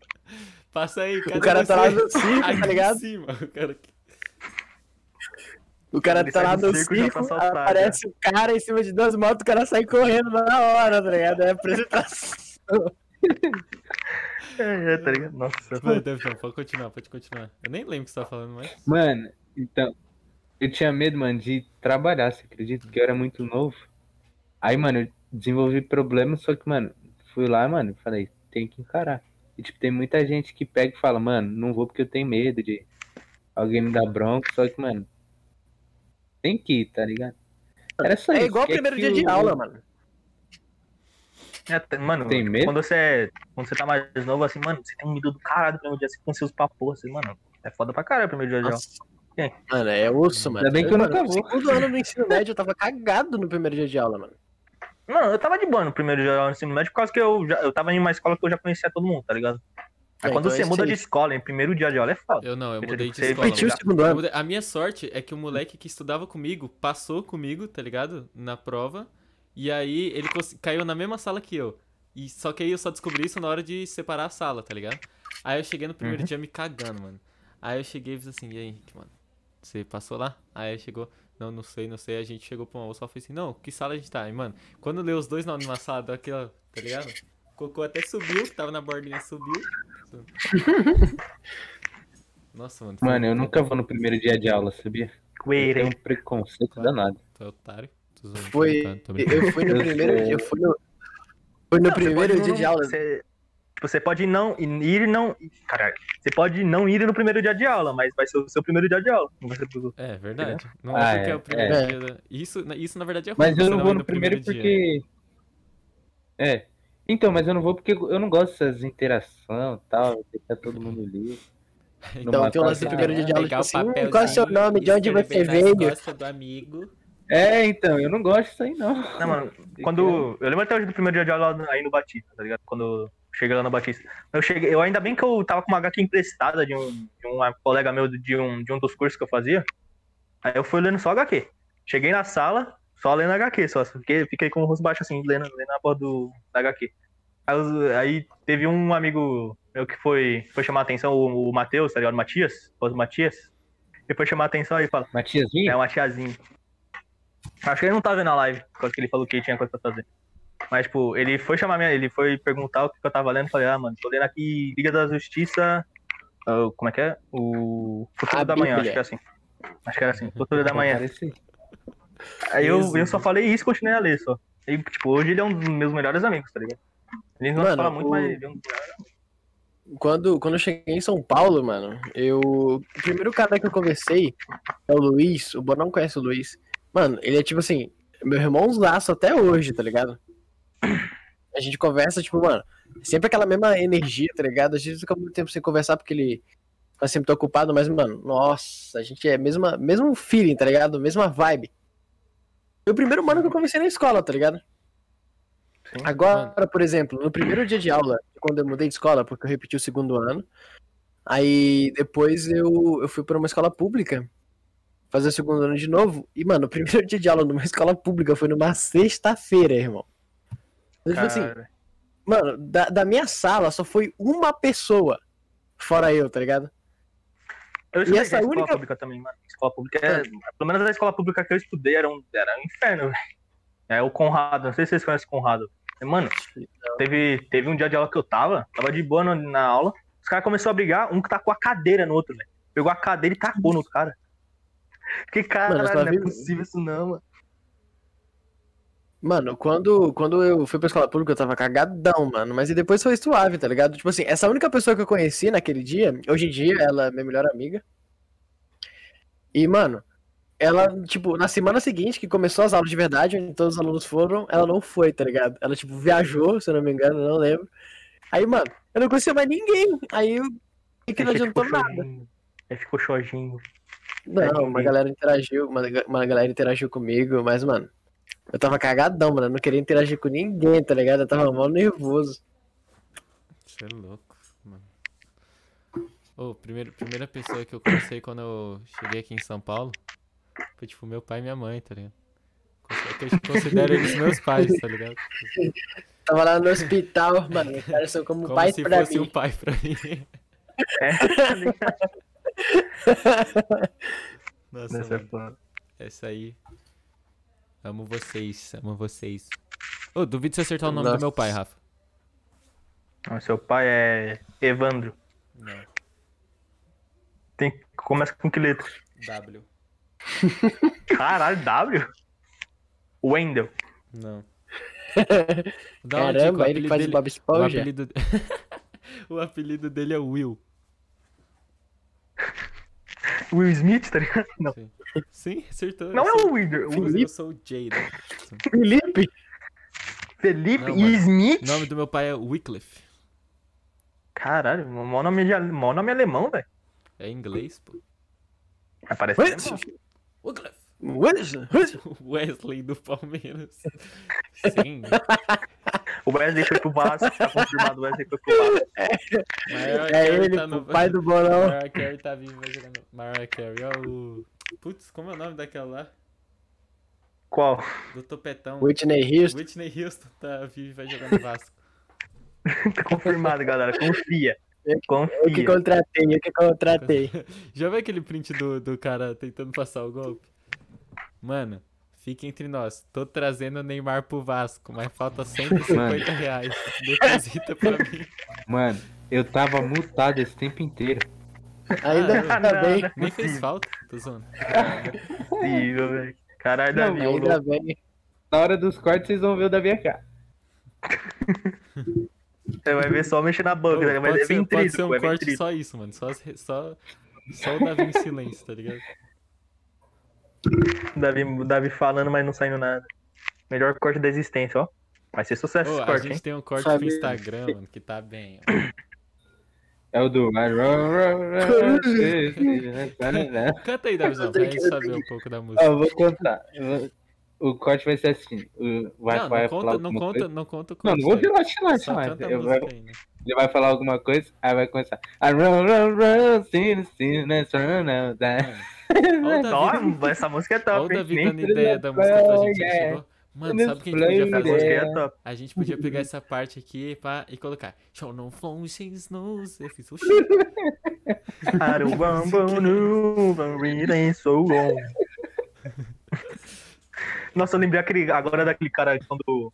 Passa aí, O cara tá lá no aqui tá ligado? em cima, o cara aqui. O cara Ele tá lá do no circo pra circo, aparece o cara em cima de duas motos, o cara sai correndo na hora, tá ligado? É apresentação. É, é, tá ligado? Nossa. Vai, Devon, pode continuar, pode continuar. Eu nem lembro o que você tá falando, mas... Mano, então, eu tinha medo, mano, de trabalhar, você acredita? Porque eu era muito novo. Aí, mano, eu desenvolvi problemas, só que, mano, fui lá, mano, falei, tem que encarar. E, tipo, tem muita gente que pega e fala, mano, não vou porque eu tenho medo de alguém me dar bronca, só que, mano, tem que ir, tá ligado? Era só É isso, igual o que primeiro que dia de o- aula, mano. É, mano, Tem medo? quando você é, quando você tá mais novo, assim, mano, você tem um medo do caralho do primeiro dia, você com seus papos, assim, mano, é foda pra caralho o primeiro dia de aula. Mano, é osso, mano. Ainda bem que eu mano, nunca no vou. segundo ano do ensino médio, eu tava cagado no primeiro dia de aula, mano. Não, eu tava de boa no primeiro dia de aula no ensino médio por causa que eu, já, eu tava em uma escola que eu já conhecia todo mundo, tá ligado? Aí É, quando então você é muda de escola em primeiro dia de aula é foda. Eu não, eu mudei de você escola. Repetiu o segundo ano. A minha sorte é que o moleque que estudava comigo passou comigo, tá ligado? Na prova. E aí ele caiu na mesma sala que eu. E só que aí eu só descobri isso na hora de separar a sala, tá ligado? Aí eu cheguei no primeiro Uhum. dia me cagando, mano. Aí eu cheguei e fiz assim, e aí, Henrique, mano? Você passou lá? Aí chegou, não, não sei, não sei. A gente chegou pra uma só foi assim, não, que sala a gente tá? E, mano, quando leu os dois nomes numa sala daquela, tá ligado? O Cocô até subiu, que tava na bordinha, subiu. Nossa, mano. Mano, eu nunca vou no primeiro dia de aula, sabia? Eu Coelho. tenho um preconceito danado. Tu é otário? Tô zoando, tô Foi. Eu fui no primeiro dia. Eu fui no. Foi no Não, primeiro dia não- de aula. Você, tipo, você pode não ir e não. Caralho. Você pode não ir no primeiro dia de aula, mas vai ser o seu primeiro dia de aula. Não vai ser pro- É verdade. Não Ah, é porque é, é, o primeiro é. dia. da- Isso, isso na verdade é ruim. Mas eu não vou no no primeiro dia. porque. É. Então, mas eu não vou porque eu não gosto dessas interações e tal, deixar todo mundo livre. Então tem o lance primeiro dia de aula, tipo assim, hum, qual é o seu nome, de onde você veio? costas do amigo. É, então, eu não gosto disso aí não. Não, mano, quando. Eu lembro até hoje do primeiro dia de aula aí no Batista, tá ligado? Quando eu cheguei lá no Batista. Eu cheguei, eu ainda bem que eu tava com uma HQ emprestada de um, de um colega meu de um, de um dos cursos que eu fazia. Aí eu fui lendo só HQ. Cheguei na sala, só lendo HQ, só. Fiquei, fiquei com o rosto baixo assim, lendo, lendo a porra do, da HQ. Aí, aí teve um amigo meu que foi, foi chamar a atenção, o, o Matheus, tá ligado? O Matias, o Matias. Ele foi chamar a atenção aí e fala. É Matiazinho? uma tiazinha. Acho que ele não tá vendo a live, por causa que ele falou que tinha coisa pra fazer. Mas, tipo, ele foi chamar minha. Ele foi perguntar o que eu tava lendo. Falei, ah, mano, tô lendo aqui Liga da Justiça. ah, como é que é? O Futuro A da Manhã, acho Bíblia. que é assim. Acho que era assim, Futuro da Manhã. Parece- Aí eu, eu só falei isso e continuei a ler só. E, tipo, hoje ele é um dos meus melhores amigos, tá ligado? Ele não Mano, fala muito, o- mas ele é um dos melhores Quando, quando eu cheguei em São Paulo, mano, eu. O primeiro cara que eu conversei é o Luiz. O Bonão conhece o Luiz. Mano, ele é tipo assim, meu irmãozaço até hoje, tá ligado? A gente conversa, tipo, mano, sempre aquela mesma energia, tá ligado? A gente fica muito tempo sem conversar porque ele tá sempre ocupado, mas, mano, nossa, a gente é mesma, mesmo feeling, tá ligado? Mesma vibe. Foi o primeiro mano que eu conversei na escola, tá ligado? Sim, Agora, por exemplo, no primeiro dia de aula, quando eu mudei de escola, porque eu repeti o segundo ano, aí depois eu, eu fui para uma escola pública fazer o segundo ano de novo. E, mano, o primeiro dia de aula numa escola pública foi numa sexta-feira, irmão. Eu, tipo assim, mano, da, da minha sala só foi uma pessoa, fora eu, tá ligado? Eu estudei essa na escola única- pública também, mano. Escola pública é. Pelo menos a escola pública que eu estudei era um, era um inferno, velho. É o Conrado, não sei se vocês conhecem o Conrado. Mano, teve, teve um dia de aula que eu tava, tava de boa no- na aula, os caras começaram a brigar, um que tacou a cadeira no outro, velho. Pegou a cadeira e tacou no cara. Que caralho, Mano, não é possível isso não, mano. Mano, quando, quando eu fui pra escola pública, eu tava cagadão, mano. Mas e depois foi suave, tá ligado? Tipo assim, essa única pessoa que eu conheci naquele dia, hoje em dia, ela é minha melhor amiga. E, mano, ela, tipo, na semana seguinte, que começou as aulas de verdade, onde todos os alunos foram, ela não foi, tá ligado? Ela, tipo, viajou, se eu não me engano, não lembro. Aí, mano, eu não conhecia mais ninguém. Aí eu. E que não adiantou nada. Aí ficou chojinho. Não, uma galera interagiu, uma, uma galera interagiu comigo, mas, mano, eu tava cagadão, mano. Eu não queria interagir com ninguém, tá ligado? Eu tava mal nervoso. Você é louco, mano. Ô, primeiro, primeira pessoa que eu conheci quando eu cheguei aqui em São Paulo foi tipo meu pai e minha mãe, tá ligado? É eu considero eles meus pais, tá ligado? Tava lá no hospital, mano. Os caras são como, Como pai se pra fosse mim. um pai pra mim. É, Nossa, Nessa é mano. foda. Essa aí. Amo vocês, amo vocês. Ô, duvido você acertar o nome do Nossa. meu pai, Rafa. Não, seu pai é Evandro. Não. Tem, começa com que letra? W. Caralho, W? Wendel. Não. O Caramba, ele faz o dele- Bob O Esponja. apelido... o apelido dele é Will. Will Smith, tá ligado? Não. Sim, Sim acertou. Não é o Sim, eu Felipe, sou o Jada. Felipe? Felipe Não, mano. Smith? O nome do meu pai é Wycliffe. Caralho, mó nome, de, mó nome alemão, velho. É inglês, pô. Ah, Parece What? alemão. Wycliffe. Wesley do Palmeiras. Sim. O Wesley foi pro Vasco, tá confirmado o Wesley foi pro Vasco. É Carey ele, tá o no... pai do bolão. Mariah Carey tá vivo, vai jogar no... Mariah Carey, ó o... Putz, como é o nome daquela lá? Qual? Do topetão. Whitney Houston. Whitney Houston tá vivo e vai jogar no Vasco. Tá confirmado, galera. Confia. Eu que Confia. contratei, eu que contratei. Já viu aquele print do, do cara tentando passar o golpe? Mano, fica entre nós. Tô trazendo o Neymar pro Vasco, mas falta 150 Mano. reais. Deposita pra mim. Mano, eu tava mutado esse tempo inteiro. Ainda Ah, tá não, bem. não. Nem fez falta, tô zoando. Possível, velho. Caralho, Não, Davi, ô ainda louco. bem. Na hora dos cortes, vocês vão ver o da minha cara. Você vai ver só mexer na banca, né? Pode, é ser, pode ser um é corte só isso, mano. Só, só, só o Davi em silêncio, tá ligado? Davi, Davi falando, mas não saindo nada. Melhor corte da existência, ó. Vai ser sucesso Ô, esse a corte, gente hein? tem um corte pro Família. Instagram, mano, que tá bem. ó. É o do. Canta aí, Davizão, pra gente saber um pouco da música. Eu vou contar. O corte vai ser assim. o- Vai, não, vai não falar conta, não conta, coisa. não conta o Não, corte não vou aí. relaxar, relaxar. Só mais. canta a Eu música vou- aí, né? Ele vai falar alguma coisa, aí vai começar. I run, run, run, sin, sin, let's run out there. Ó o Davi, essa música é o top, hein? Davi Nem- dando ideia da música pra gente. Chegou. Mano, sabe o que a gente podia fazer? é top. A gente podia pegar essa parte aqui pá, e colocar Show no phone, she's knows. Eu fiz, oxi. I don't want to know, but really so long. Nossa, eu lembrei aquele, agora daquele cara quando,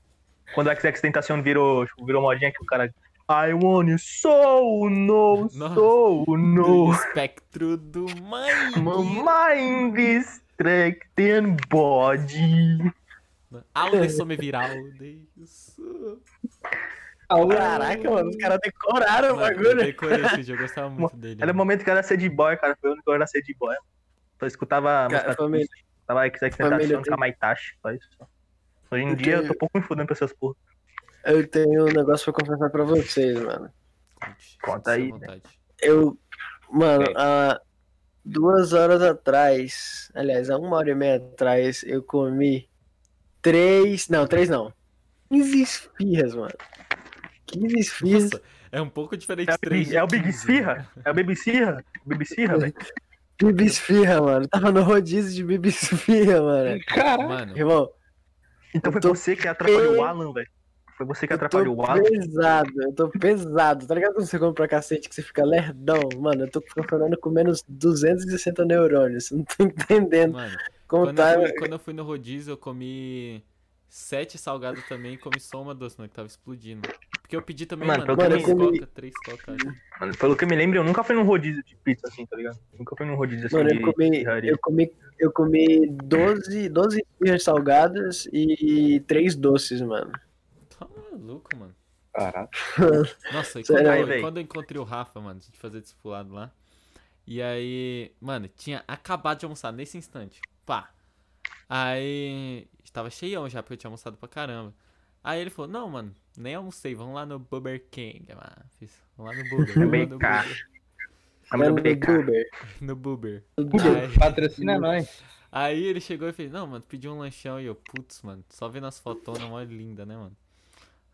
quando o XX Tentacion virou, tipo, virou modinha que o cara. I want you so no, Nossa. so No espectro do mind. Mind distracting body. Adesso me viral. Isso. Caraca, mano, os caras decoraram o Mano, eu bagulho. decorei esse jogo, eu gostava muito dele. Era o momento que eu era sad boy, cara. Foi o único que eu era sad boy. Só escutava a Cara, família-. Tava XX tem- Kamaitachi, só isso. Hoje em Eu dia eu tô pouco me fudendo pra essas porra. Eu tenho um negócio pra confessar pra vocês, mano. Conte, Conta aí, vontade. Eu, mano, É. há duas horas atrás, aliás, há uma hora e meia atrás, eu comi três, não, três não, 15 esfirras, mano. 15 esfirras. Nossa, é um pouco diferente É, de o 3 Big- é o Big Esfirra? É o Baby Esfirra? Baby Esfirra, velho? Bibi esfirra, mano. Tava no rodízio de bibi esfirra, mano. Caralho. Mano, Irmão, Então foi tô você que atrapalhou o Alan, velho. Foi você que eu tô atrapalhou o Alan. pesado, eu tô pesado. Tá ligado quando você come pra cacete que você fica lerdão? Mano, eu tô funcionando com menos 260 neurônios. Não tô entendendo mano. como Quando tá. eu, fui, quando eu fui no rodízio, eu comi sete salgados também e comi só uma doce, mano, que tava explodindo. Porque eu pedi também, Mano, mano, três eu comi- coca, três coca. acho. Mano, pelo que eu me lembro, eu nunca fui num rodízio de pizza assim, tá ligado? Nunca fui num rodízio assim Mano, de eu comi, eu comi, eu comi 12, 12 esfirras salgadas e 3 doces, mano. Tá maluco, mano. Caralho. Nossa, e quando, aí, eu, quando eu encontrei o Rafa, mano, a gente fazia discipulado lá. E aí, mano, tinha acabado de almoçar nesse instante. Pá. Aí, estava cheião já, porque eu tinha almoçado pra caramba. Aí ele falou, não, mano, nem almocei, vamos lá no Burger King, mano. Fiz, vamos lá no Burger, vamos lá no BK. Burger. É do no BK. Uber. no Aí- patrocina nós. Aí ele chegou e fez, não, mano, pediu um lanchão e eu, putz, mano, só vendo as fotonas, mó linda, né, mano?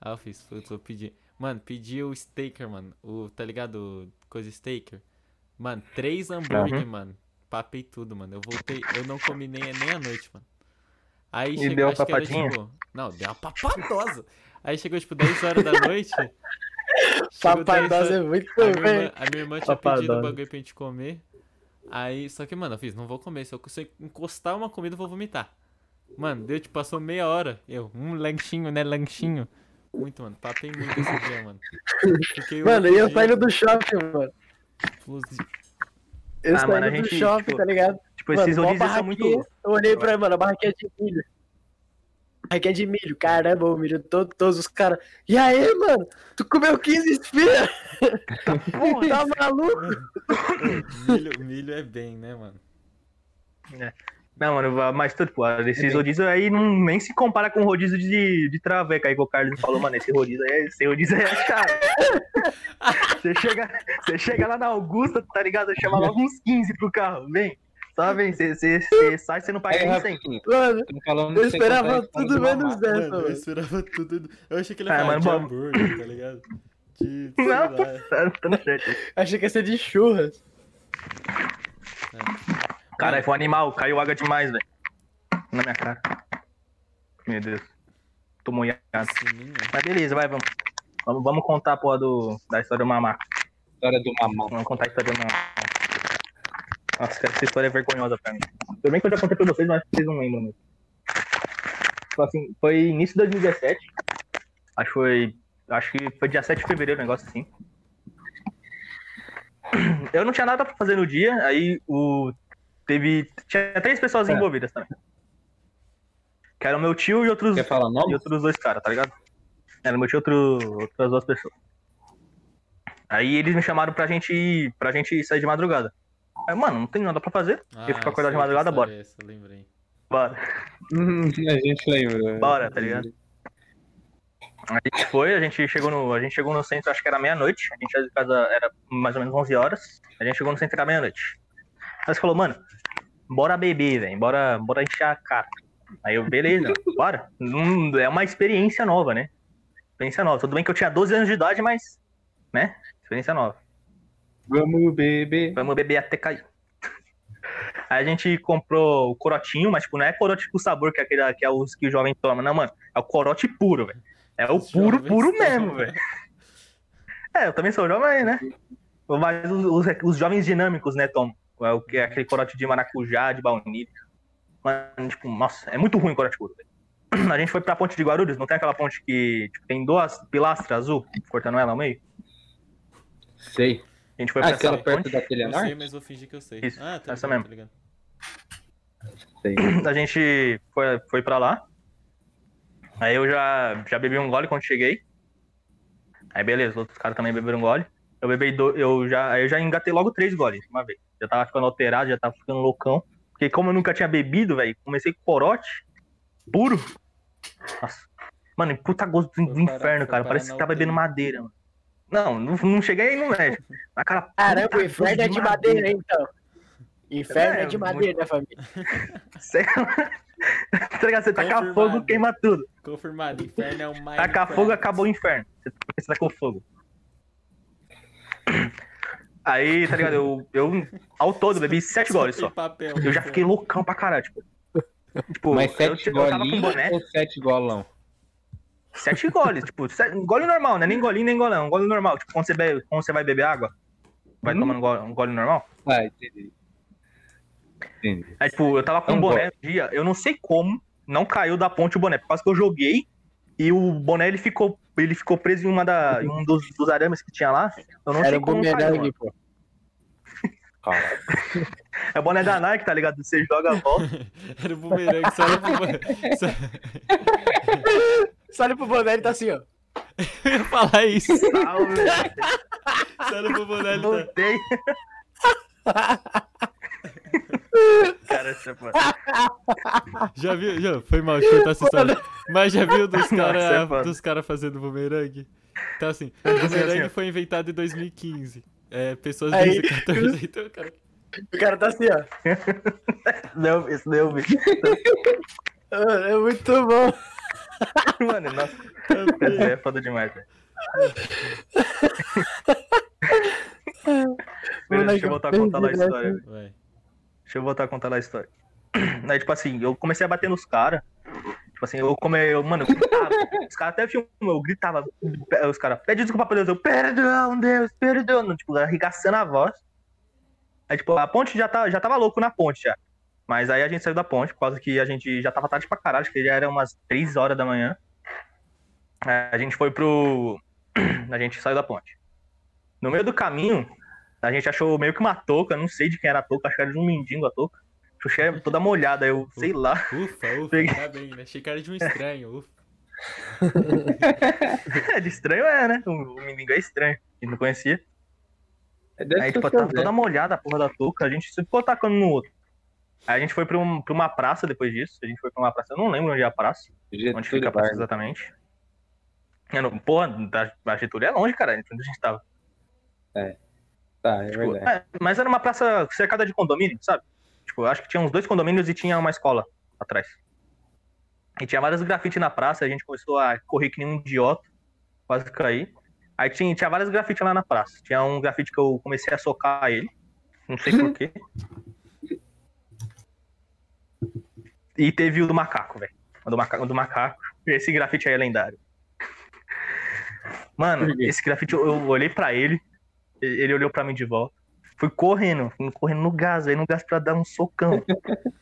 Aí eu fiz, putz, eu pedi. Mano, pedi o Staker, mano, o, tá ligado? Coisa Staker. Mano, três hambúrguer, mano. Papei tudo, mano. Eu voltei, eu não comi nem, nem a noite, mano. Aí E chegou, deu uma que era, papadinha? tipo, não, deu uma papadosa. Aí chegou, tipo, 10 horas da noite. chegou 10 Papadosa é muito a minha, bem. irmã, a minha irmã tinha pedido o bagulho pra gente comer. Aí, só que, mano, eu fiz, não vou comer. Se eu, se eu encostar uma comida, eu vou vomitar. Mano, deu, tipo, passou meia hora. Eu, um lanchinho, né? Lanchinho. Muito, mano. Papei muito esse dia, mano. Fiquei Mano, e eu dia saindo do shopping, mano. Eu Ah, saindo mano, a do gente, shopping, tipo, tá ligado? Tipo, Mano, esses rodízios são muito. Eu olhei pra mano, a barraquinha de milho. Barraquinha de milho, caramba, o milho, todo, todos os caras. E aí, mano? Tu comeu 15 esfirras? Porra, Tá maluco? milho, milho é bem, né, mano? Não, mano, mas tudo, pô, esses rodízios aí não, nem se compara com o rodízio de, de traveca aí que o Carlos falou, mano, esse rodízio aí, esse rodízio aí é caro. Você chega, você chega lá na Augusta, tá ligado? Chama logo uns 15 pro carro, vem. Só vem, você, sai, você não paga Aí, nem 100. rapidinho. Mano, eu esperava tudo menos mamar. essa, Mano, eu esperava tudo. Eu achei que ele ia Ah, falar de bom. hambúrguer, tá ligado? De. Não, tá, tá no certo. Achei que ia ser de churras. Caralho, foi um animal, caiu água demais, velho. Na minha cara. Meu Deus. Tô molhado. Sininho. Mas beleza, vai, vamos. Vamos, vamos contar a porra do, da história do mamaco. História do mamão. Vamos contar a história do mamaco. Nossa, cara, essa história é vergonhosa pra mim. Tudo bem que eu já contei pra vocês, mas vocês não lembram mesmo. Tipo assim, foi início de 2017. Acho que foi. Acho que foi dia 7 de fevereiro, um negócio assim. Eu não tinha nada pra fazer no dia, aí o. Teve. Tinha três pessoas É. envolvidas também. Que era o meu tio e outros, Quer falar e nome? outros dois caras, tá ligado? Era meu tio e outro, outras duas pessoas. Aí eles me chamaram pra gente, ir- pra gente sair de madrugada. Aí, mano, não tem nada pra fazer. Ah, Eu fico acordado de madrugada, bora. essa, lembrei. Bora. Hum, a gente lembra. Bora, tá ligado? A gente foi, a gente chegou no, a gente chegou no centro, acho que era meia-noite. A gente saiu de casa, era mais ou menos 11 horas. A gente chegou no centro era meia-noite. Aí você falou, mano, bora beber, velho, bora, bora encher a cara. Aí eu, beleza, bora. Hum, é uma experiência nova, né? Experiência nova. Tudo bem que eu tinha 12 anos de idade, mas, né? Experiência nova. Vamos beber. Vamos beber até cair. Aí a gente comprou o corotinho, mas tipo, não é corote com sabor que é, aquele, que é os que o jovem toma, não, mano. É o corote puro, velho. É o Os puro, puro mesmo, velho. É, eu também sou jovem, né? Mas os, os, os jovens dinâmicos, né, tomam. É o que é aquele corote de maracujá, de baunilha. Mano, tipo, nossa, é muito ruim o corote puro. A gente foi pra ponte de Guarulhos, não tem aquela ponte que tipo, tem duas pilastras azul, cortando ela ao meio? Sei. A gente foi Ah, pra aquela essa perto ponte. da Eu Telha sei, mas vou fingir que eu sei. Isso, ah, tá essa ligado, mesmo. tá a gente foi, foi pra lá. Aí eu já, já bebi um gole quando cheguei. Aí beleza, os outros caras também beberam um gole. Eu bebi do, eu já, aí eu já engatei logo três goles uma vez. Já tava ficando alterado, já tava ficando loucão. Porque como eu nunca tinha bebido, velho, comecei com corote puro. Nossa. Mano, puta gosto do, do inferno, cara. Parece que tá bebendo madeira, mano. Não, não, não cheguei aí no médico. Mas, cara, Caramba, puta o inferno é de madeira, então. Inferno é, É, de muito- madeira, família. Você... tá ligado? Você taca fogo, queima tudo. Confirmado, inferno é o mais. Tacar fogo, acabou o inferno. Você- você tacou fogo. Aí, tá ligado? Eu, eu ao todo, bebi sete goles só. Papel, Eu já fiquei loucão pra caralho, tipo. Tipo, Mas eu, sete eu tava com golinhos boné, ou sete golão? sete goles, tipo, sete, gole normal, não é nem golinho nem golão, gole normal. Tipo, quando você, bebe, quando você vai beber água, vai Hum. tomando gole, um gole normal. Ah, entendi. Entendi. Aí, tipo, eu tava com É um um boné no dia, eu não sei como, não caiu da ponte o boné, por causa que eu joguei e o boné ele ficou, ele ficou preso em, uma da, em um dos, dos arames que tinha lá. Eu não Era sei o como mano. bumerangue, pô. É o boné da Nike, tá ligado? Você joga a volta. Era o bumerangue, só olha pro bumerangue. Só... Só olha pro boné, ele tá assim, ó. Eu ia falar isso. Salve, Só olha pro boné, ele tá... voltei. Cara, essa foi. Já viu? Já, foi mal de cortar essa história. Mas já viu dos é caras dos cara fazendo bumerangue? Então assim, o assim, bumerangue ó. foi inventado em 2015. é, pessoas Aí, desde 14, então, cara. O cara tá assim, ó. Não, isso daí eu vi. Ah, É muito bom. Mano, nossa. Esse daí é foda demais, velho. Deixa eu voltar a contar lá a história. velho. Vai. Deixa eu voltar a contar lá a história. Aí, tipo assim, eu comecei a bater nos caras. Tipo assim, eu come... eu, mano, eu gritava. Os caras até filmam, eu gritava. Os caras, pede desculpa pra Deus. Eu, perdão, Deus, perdão. Tipo, arregaçando a voz. Aí, tipo, a ponte já, tá, já tava louco na ponte já. Mas aí a gente saiu da ponte, por causa que a gente já tava tarde pra caralho, acho que já era umas 3 horas da manhã. Aí a gente foi pro. A gente saiu da ponte. No meio do caminho, a gente achou meio que uma touca, não sei de quem era a touca, acho que era de um mendigo a touca. Xuxa toda molhada, eu sei lá. Ufa, ufa, Peguei. tá bem, né? Achei que era de um estranho, ufa. É, de estranho é, né? O, o mendigo é estranho, a gente não conhecia. Deve Aí, tipo, tava toda molhada a porra da touca, a gente se ficou tacando no outro. Aí a gente foi pra, um- pra uma praça depois disso, a gente foi pra uma praça, eu não lembro onde é a praça, onde Getúlio fica a praça exatamente. Eu não- porra, da, da Getúlio é longe, cara, onde a gente tava. Tá, é Tipo, verdade. é, mas era uma praça cercada de condomínio, sabe? Tipo, eu acho que tinha uns dois condomínios e tinha uma escola atrás. E tinha vários grafites na praça, a gente começou a correr que nem um idiota, quase cair. Aí tinha, tinha vários grafites lá na praça. Tinha um grafite que eu comecei a socar ele, não sei porquê. e teve o do macaco, velho. O do macaco, o do macaco. Esse grafite aí é lendário. Mano, esse grafite eu, eu olhei pra ele, ele olhou pra mim de volta. Fui correndo, fui correndo no gás, aí no gás pra dar um socão.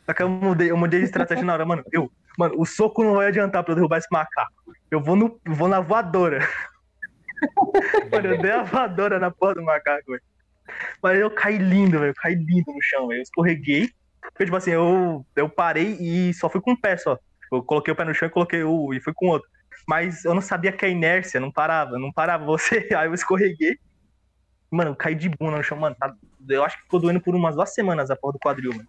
Só que eu mudei, eu mudei de estratégia na hora, mano. Eu, mano, o soco não vai adiantar pra eu derrubar esse macaco. Eu vou, no, vou na voadora. mano, eu dei a voadora na porra do macaco, velho. Mas eu caí lindo, velho. Eu caí lindo no chão, velho. Eu escorreguei. Porque, tipo assim, eu, eu parei e só fui com um pé só. Eu coloquei o pé no chão e coloquei o. e fui com o outro. Mas eu não sabia que a inércia não parava, não parava você. Aí eu escorreguei. Mano, eu caí de bunda no chão, mano. tá- eu acho que ficou doendo por umas duas semanas a porra do quadril, mano.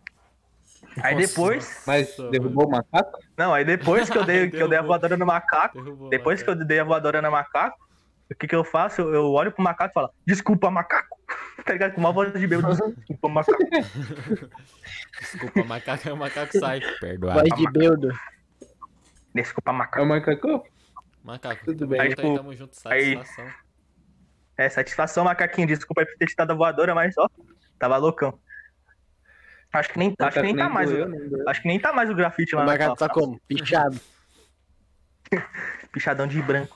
Aí Nossa, depois. Mas derrubou o macaco? Não, aí depois que eu dei, que eu dei a voadora no macaco, Derrubou, depois que macaco. eu dei a voadora no macaco, o que que eu faço? Eu, eu olho pro macaco e falo, desculpa, macaco. Tá ligado? Com uma voz de bêbado, desculpa, macaco. Desculpa, macaco é o macaco sai. Perdoar. Voz de Beldo. Desculpa, É macaco. o macaco? Macaco, Tudo bem. Aí, junto aí, tipo, tamo junto, aí- satisfação. É, satisfação, macaquinho. Desculpa aí por ter te dado a voadora, mas ó, tava loucão. Acho que nem, acho que nem tá mais. doeu, o- nem. Acho que nem tá mais o grafite lá O macaco tá praça. como? Pichado. pichadão de branco.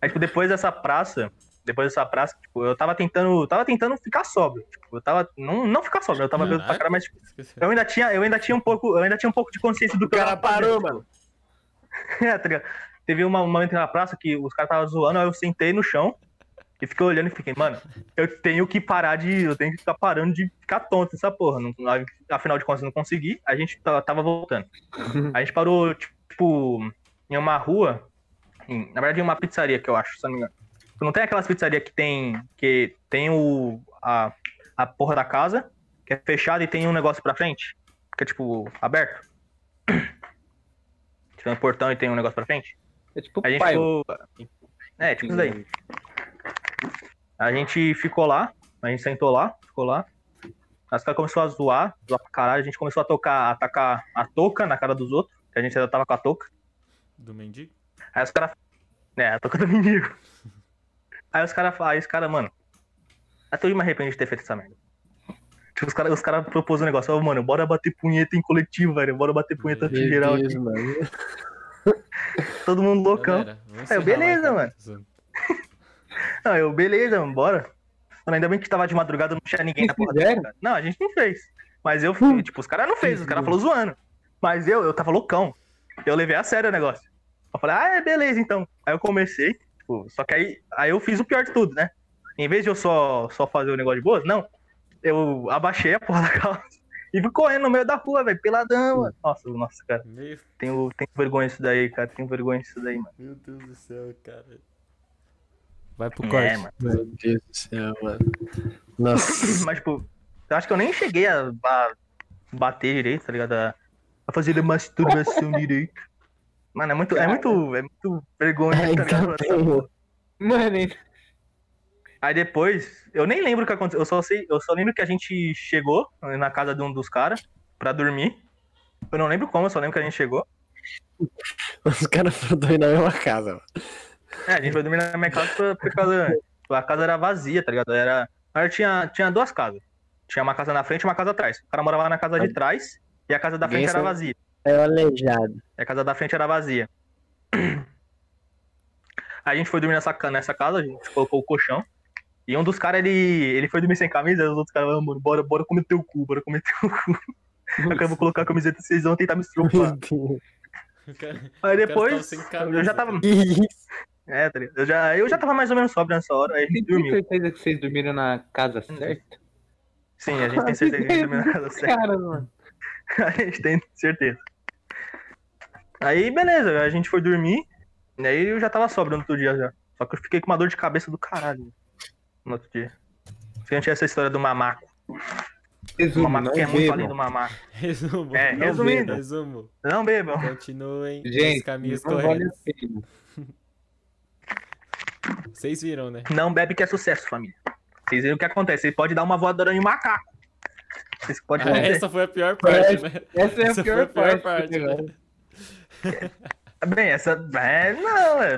Aí, tipo, depois dessa praça, depois dessa praça, tipo, eu tava tentando, eu tava tentando ficar sóbrio. Tipo, eu tava, não, não ficar sóbrio, eu tava bebendo pra caralho, mas tipo, eu ainda tinha, eu ainda tinha um pouco, eu ainda tinha um pouco de consciência do O que eu cara parou, mano. É, tá? Teve uma- um momento na praça que os caras estavam zoando, aí eu sentei no chão e fiquei olhando e fiquei, mano, eu tenho que parar de. Eu tenho que ficar parando de ficar tonto essa porra. Não, afinal de contas, eu não consegui, a gente ta- tava voltando. A gente parou, tipo, em uma rua, em- na verdade, em uma pizzaria que eu acho, se não me engano. Não tem aquelas pizzarias que tem. que tem o. a, a porra da casa, que é fechada e tem um negócio pra frente, que é tipo, aberto. Tem um portão e tem um negócio pra frente. É tipo A gente pai. ficou. É, tipo isso daí. A gente ficou lá, a gente sentou lá, ficou lá. As caras começou a zoar, zoar pra caralho. A gente começou a tocar, a atacar a touca na cara dos outros, que a gente ainda tava com a touca. Do mendigo? Aí os caras. É, a touca do mendigo. Aí os caras aí os caras, mano. Até hoje me arrependo de ter feito essa merda. Tipo, os caras os cara propôs um negócio, ó, mano, bora bater punheta em coletivo, velho. Bora bater punheta Meu geral Deus, aqui. mano. Todo mundo loucão. Galera, vamos É, beleza, lá, mano. Não, eu, beleza, bora. Ainda bem que tava de madrugada, não tinha ninguém na porra. Não, a gente não fez. Mas eu fui, tipo, os caras não fez, os caras falaram zoando. Mas eu, eu tava loucão. Eu levei a sério o negócio. Eu falei, ah, é, beleza, então. Aí eu comecei, tipo, só que aí, aí eu fiz o pior de tudo, né? Em vez de eu só, só fazer o negócio de boas, não. Eu abaixei a porra da calça e fui correndo no meio da rua, velho, peladão, mano. Nossa, nossa, cara, Meu, tenho, tenho vergonha disso daí, cara, tenho vergonha disso daí, mano. meu Deus do céu, cara. Vai pro É, corte. mano. Meu Deus do céu, mano. Nossa. Mas, tipo, eu acho que eu nem cheguei a, a bater direito, tá ligado? A, a fazer a masturbação direito. Mano, é muito, é muito, é muito vergonha, tá Ainda ligado? bem, Mano, hein? Aí depois, eu nem lembro o que aconteceu. Eu só, sei, eu só lembro que a gente chegou na casa de um dos caras pra dormir. Eu não lembro como, eu só lembro que a gente chegou. Os caras foram dormir na mesma casa, mano. É, a gente foi dormir na minha casa por, por causa. A casa era vazia, tá ligado? Era. Aí tinha, tinha duas casas. Tinha uma casa na frente e uma casa atrás. O cara morava na casa de trás e a casa da frente era vazia. É aleijado. E a casa da frente era vazia. Aí a gente foi dormir nessa, nessa casa, a gente colocou o colchão. E um dos caras, ele, ele foi dormir sem camisa, e os outros caras, "Ah, mano, bora, bora comer teu cu, bora comer teu cu. Eu vou colocar a camiseta e vocês vão tentar me estrupar. Aí depois, eu já tava. É, tá ligado? eu já, eu já tava mais ou menos sóbrio nessa hora, aí a gente Tem dormiu. certeza que vocês dormiram na casa certa? Sim, a gente tem certeza que a gente dormiu na casa certa. Cara, mano. A gente tem certeza. Aí, beleza, a gente foi dormir. E aí eu já tava sóbrio no outro dia já. Só que eu fiquei com uma dor de cabeça do caralho no outro dia. Porque tinha essa história do mamaco. O Resumo, mamaco não que é muito além do mamaco. Resumo. É, Não resumindo. Resumo. Não bebam. Continuem nos Gente, caminhos não vale a corretos. pena. Vocês viram, né? Não bebe que é sucesso, família. Vocês viram o que acontece. Você pode dar uma voadora em macaco. Isso pode Ah, essa foi a pior parte, né? Essa é a Essa pior, foi a pior parte. parte, do negócio. Bem, essa. É, não, é.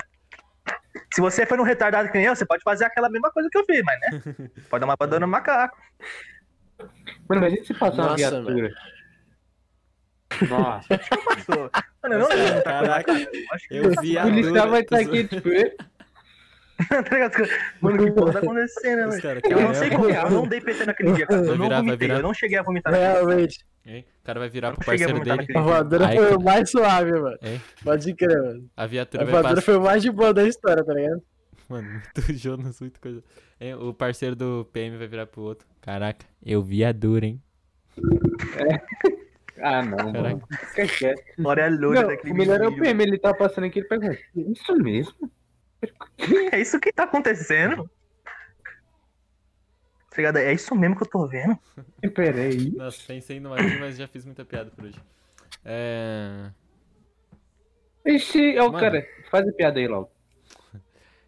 Se você for um retardado que nem eu, você pode fazer aquela mesma coisa que eu fiz, mas né? Pode dar uma voadora no macaco. Mano, imagina se passar uma Nossa, viatura. Nossa, Passou. Mano, eu não lembro Caraca, cara. acho que eu tá vi a o policial vai estar Tô aqui, tipo? Tá? Mano, que porra tá acontecendo, Os velho? cara, Eu não sei mesmo? como, eu não dei PT naquele dia, cara. Eu Vai não virar, vai vomitei, eu não cheguei a vomitar naquele dia. Realmente. Hein? O cara vai virar pro a parceiro dele. A voadora Aí, foi cara. o mais suave, mano. Hein? Pode crer, mano. A A viatura vai voadora passar. foi o mais de boa da história, tá ligado? Mano, muito Jonas, muita coisa. Hein, O parceiro do PM vai virar pro outro. Caraca, eu vi a dura, hein? Ah, não, Caraca. mano. Fica quieto. Olha a loura Não, daquele o melhor é o. PM, ele tá passando aqui, ele pergunta, isso mesmo? É isso que tá acontecendo? Tá ligado? É isso mesmo que eu tô vendo? Peraí. Nossa, pensei numa aqui, mas já fiz muita piada por hoje. É... Ixi, ó, o Mano. cara, faz a piada aí logo.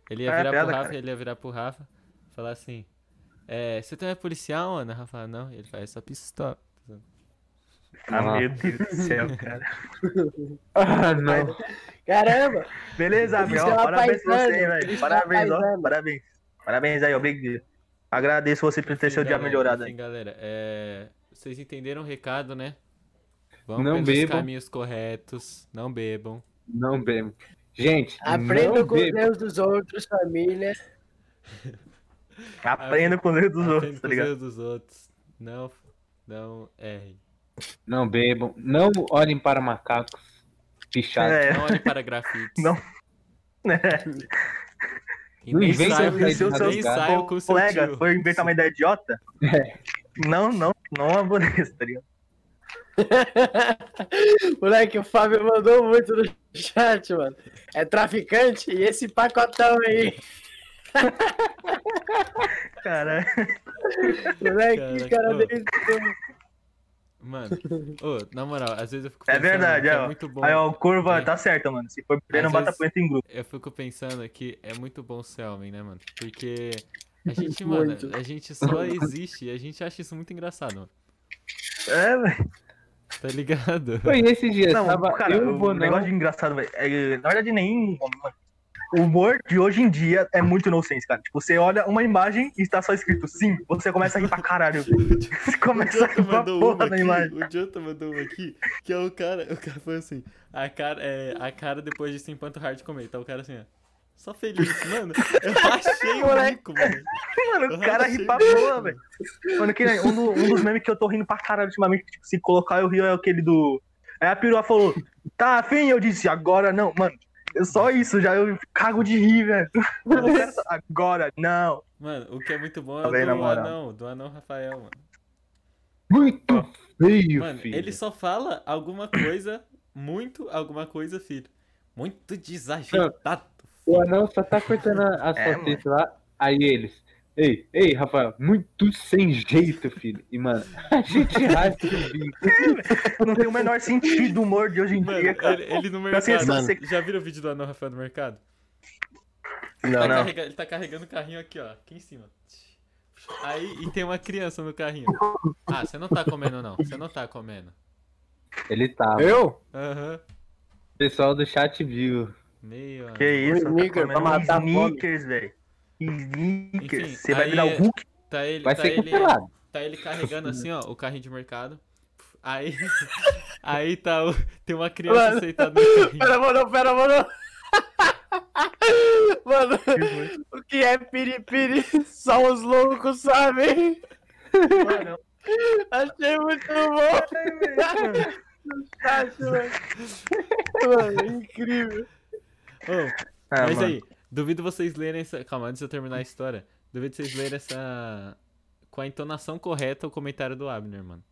Ele ia É, virar piada, pro Rafa, cara. ele ia virar pro Rafa, falar assim: é, Você também é policial, mano? Rafa não. Ele faz essa pistola. Ah, meu Deus do céu, cara. Ah, não. Caramba! Beleza, Gabriel. Policial Parabéns pra você, velho. policial Parabéns, ó. Parabéns. Parabéns aí, obrigado. Agradeço você por ter Enfim, seu dia galera, melhorado aí. enfim, galera, é, vocês entenderam o recado, né? Vão Não pelos bebam. caminhos corretos, não bebam. Não bebo. Gente, Aprenda não com os bebo. erros dos outros, família. Aprenda com os erros dos Aprenda outros, com tá os ligado? erros dos outros. Não, não errem. Não bebam. Não olhem para macacos pichados. É. Não olhem para grafites. Não. E Não nem saiam, seu com o seu colega tio. foi inventar uma ideia idiota, É. não, não, não aboneça, tá ligado? Moleque, o Fábio mandou muito no chat, mano. É traficante e esse pacotão aí. Cara, Moleque, que cara Caraca, dele. Mano, ô, na moral, às vezes eu fico É pensando verdade, que é ó. muito bom. aí ó, o curva É. tá certo, mano. Se for não bata vezes- punheta em grupo. Eu fico pensando que é muito bom ser homem, né, mano? Porque a gente, mano, a gente só existe e a gente acha isso muito engraçado, mano. É, velho. Tá ligado? Foi esses dias, Não, tava cara, eu o Bonão. negócio de engraçado, velho. é, na verdade, nenhum. O humor de hoje em dia é muito inocente, cara. Tipo, você olha uma imagem e está só escrito sim, você começa a rir pra caralho. Você começa a rir pra porra da imagem. o Jota mandou uma aqui, que é o cara, o cara foi assim, a cara, é, a cara depois de sem panto hard comer, tá o cara assim, ó, só feliz, mano, eu achei o bico, mano. Mano, o cara ri pra porra, velho. Mano, que um, do- um dos memes que eu tô rindo pra caralho ultimamente, tipo, se colocar eu rio é aquele do. Aí a perua falou, tá afim? Eu disse, agora não. Mano, é só isso, já eu cago de rir, velho. Agora não. Mano, o que é muito bom é na do anão, do anão Rafael, mano. Muito feio, Mano, filho. ele só fala alguma coisa, muito alguma coisa, filho. Muito desajeitado. O anão só tá cortando a- as É, fotos lá, aí eles. Ei, ei, Rafael, muito sem jeito, filho. E, mano, a gente racha o bico. Não tem o menor sentido o humor de hoje em Mano, dia, cara. ele, ele no Assim, mercado. você- Já viram o vídeo do anão Rafael no mercado? Não, Tá não. carrega- ele tá carregando o carrinho aqui, ó. Aqui em cima. Aí, e tem uma criança no carrinho. Ah, você não tá comendo, não. Você não tá comendo. Ele tava. Eu? Aham. O pessoal do chat viu. Meio. Que isso? tá pra comendo matar. Sneakers, velho. Sneakers. Enfim, Você vai virar o é- Hulk? Tá ele, Vai tá ser ele, cancelado. tá ele carregando assim, ó, o carrinho de mercado. Aí, aí tá o, tem uma criança Mano. sentada no carrinho. Pera, mano, pera, mano. Mano, o que é piripiri? Só os loucos sabem. Mano, Achei muito bom. Acho, mano. Mano, incrível. Ô, ah, mas mano. aí, duvido vocês lerem essa. Calma, antes de eu terminar a história. Duvido vocês lerem essa. Com a entonação correta o comentário do Abner, mano.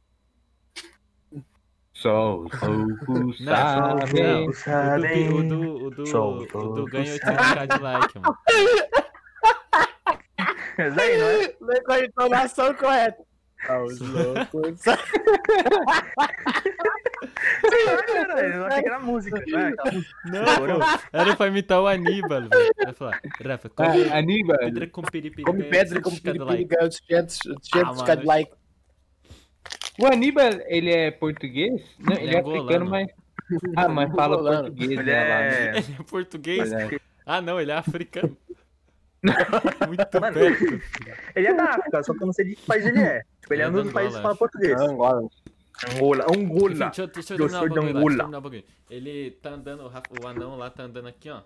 Só os sabem. não. Sabem. O do, o do, o do, Só o do ganha 800k de like, mano. Aí, não é? Lê com a entonação correta. Só os loucos sabem. Cara, eu achei que era música. né? Não, pô, era pra imitar o Aníbal, velho. Vai falar, Rafa, come Ah, Aníbal, pedra com piripiri. Come pedra, come 800k de piripiri, like. ganha 200, 200 Ah, like. o Aníbal, ele é português? Não, ele, Ele é é africano, mas... Ah, mas fala Angolano. português, Ele né, lá, né? é. Ele é português? Ah, não, ele é africano. Muito Mano, perto. Ele é da África, só que eu não sei de que país ele é. Tipo, ele é um é dos países que fala português. Angola. Angola, Enfim, Angola. deixa, eu- deixa eu Eu terminar sou o de bagulho lá, deixa eu Angola. bagulho. Ele tá andando, o, anão lá tá andando aqui, ó.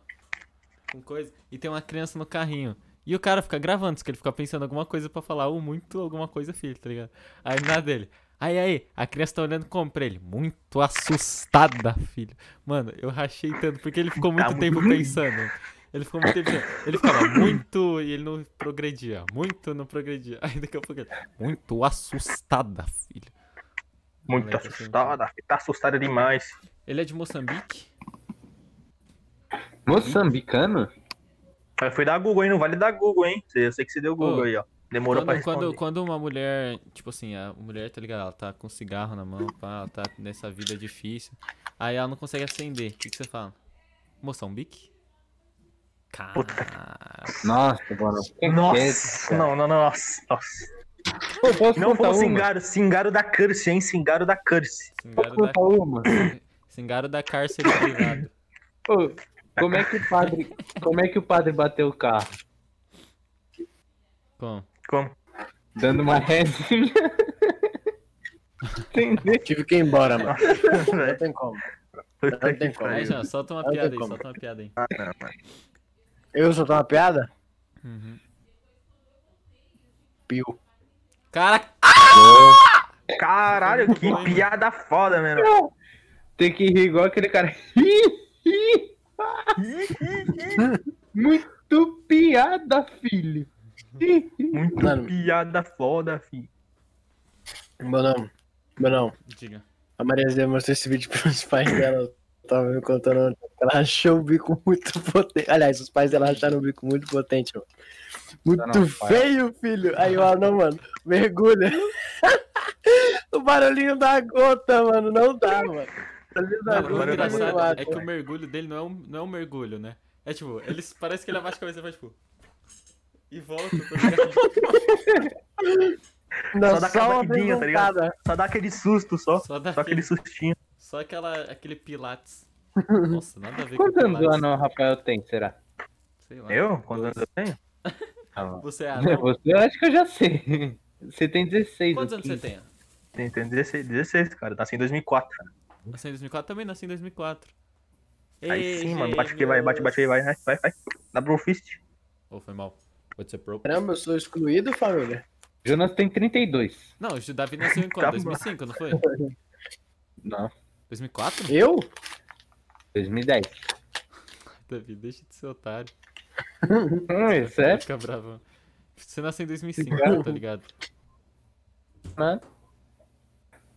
Com coisa. E tem uma criança no carrinho. E o cara fica gravando, isso que ele fica pensando alguma coisa pra falar, ou muito alguma coisa, filho, tá ligado? Aí nada dele. Aí, aí, a criança tá olhando como pra ele. Muito assustada, filho. Mano, eu rachei tanto, porque ele ficou muito Tá muito tempo ruim. pensando. Ele ficou muito tempo pensando. Ele ficava muito e ele não progredia. Muito não progredia. Aí daqui a pouco ele. Muito assustada, filho. Muito Moleque, assim, assustada. Tá assustada demais. Ele é de Moçambique? Moçambicano? Mas foi da Google, hein? Não vale da Google, hein? Eu sei que você deu Google Ô, aí, ó. Demorou pra Quando, responder. quando, quando uma mulher, tipo assim, a mulher, tá ligado? Ela tá com cigarro na mão, pá, ela tá nessa vida difícil. Aí ela não consegue acender. O que, que você fala? Moçambique? Cara. Nossa, mano. que Nossa, cara. não, não, não, nossa, nossa. Pô, posso Não uma? Singaro, Singaro da Curse, hein? Singaro da Curse. Cingaro Posso da, uma? cingaro da cárcere privado. Pô, como é que o padre, como é que o padre bateu o carro? Como? Como? Dando uma. Entendeu? Tive que ir embora, mano. Não tem como. Não tem como. Aí solta uma Não piada aí, como. solta uma piada aí. Não. Eu soltar uma piada? Uhum. Pio. Cara, Caralho, que piada foda, mano. Tem que rir igual aquele cara. Muito piada, filho. Muito Mano. piada foda, fi. Mano, mano, diga. a Maria Zé mostrou esse vídeo pros pais dela. Tava me contando ontem. Ela achou o bico muito potente. Aliás, os pais dela acharam o bico muito potente, mano. Muito não, pai. feio, filho. Aí eu, ah, não, mano, mergulha. o barulhinho da gota, mano, não dá, mano. O barulhinho da Mano, o gota me engraçado mata. é que o mergulho dele não é um, não é um mergulho, né? É tipo, ele parece que ele abaixa a cabeça e faz tipo. E volta, tá? Não, Só dá aquela uma batidinha, tá ligado? Só dá aquele susto só. Só dá Só aquele, sustinho. Só aquela, aquele pilates. Nossa, nada a ver Quantos com anos o pilates. anão Rafael tem, será? Sei lá. Eu? Quantos anos eu tenho? Você é anão? Você, eu acho que eu já sei. Você tem 16. Quantos anos você 15. tem? Tenho, tenho 16, 16, cara. Nasci em 2004. cara. Nasci em 2004? Também nasci em 2004. Aí Ei, sim, mano. Bate que vai, bate, bate aí, vai, vai, vai. vai. Dá pro fist. Oh, foi mal. Pode ser pro. Caramba, eu sou excluído, família. Jonas tem 32. Não, o Davi nasceu em quando? Tá 2005, não foi? Não, 2004? Eu? 2010. Davi, deixa de ser otário. Hum, isso é? Fica bravo. Você nasceu em 2005, tá ligado? Mano.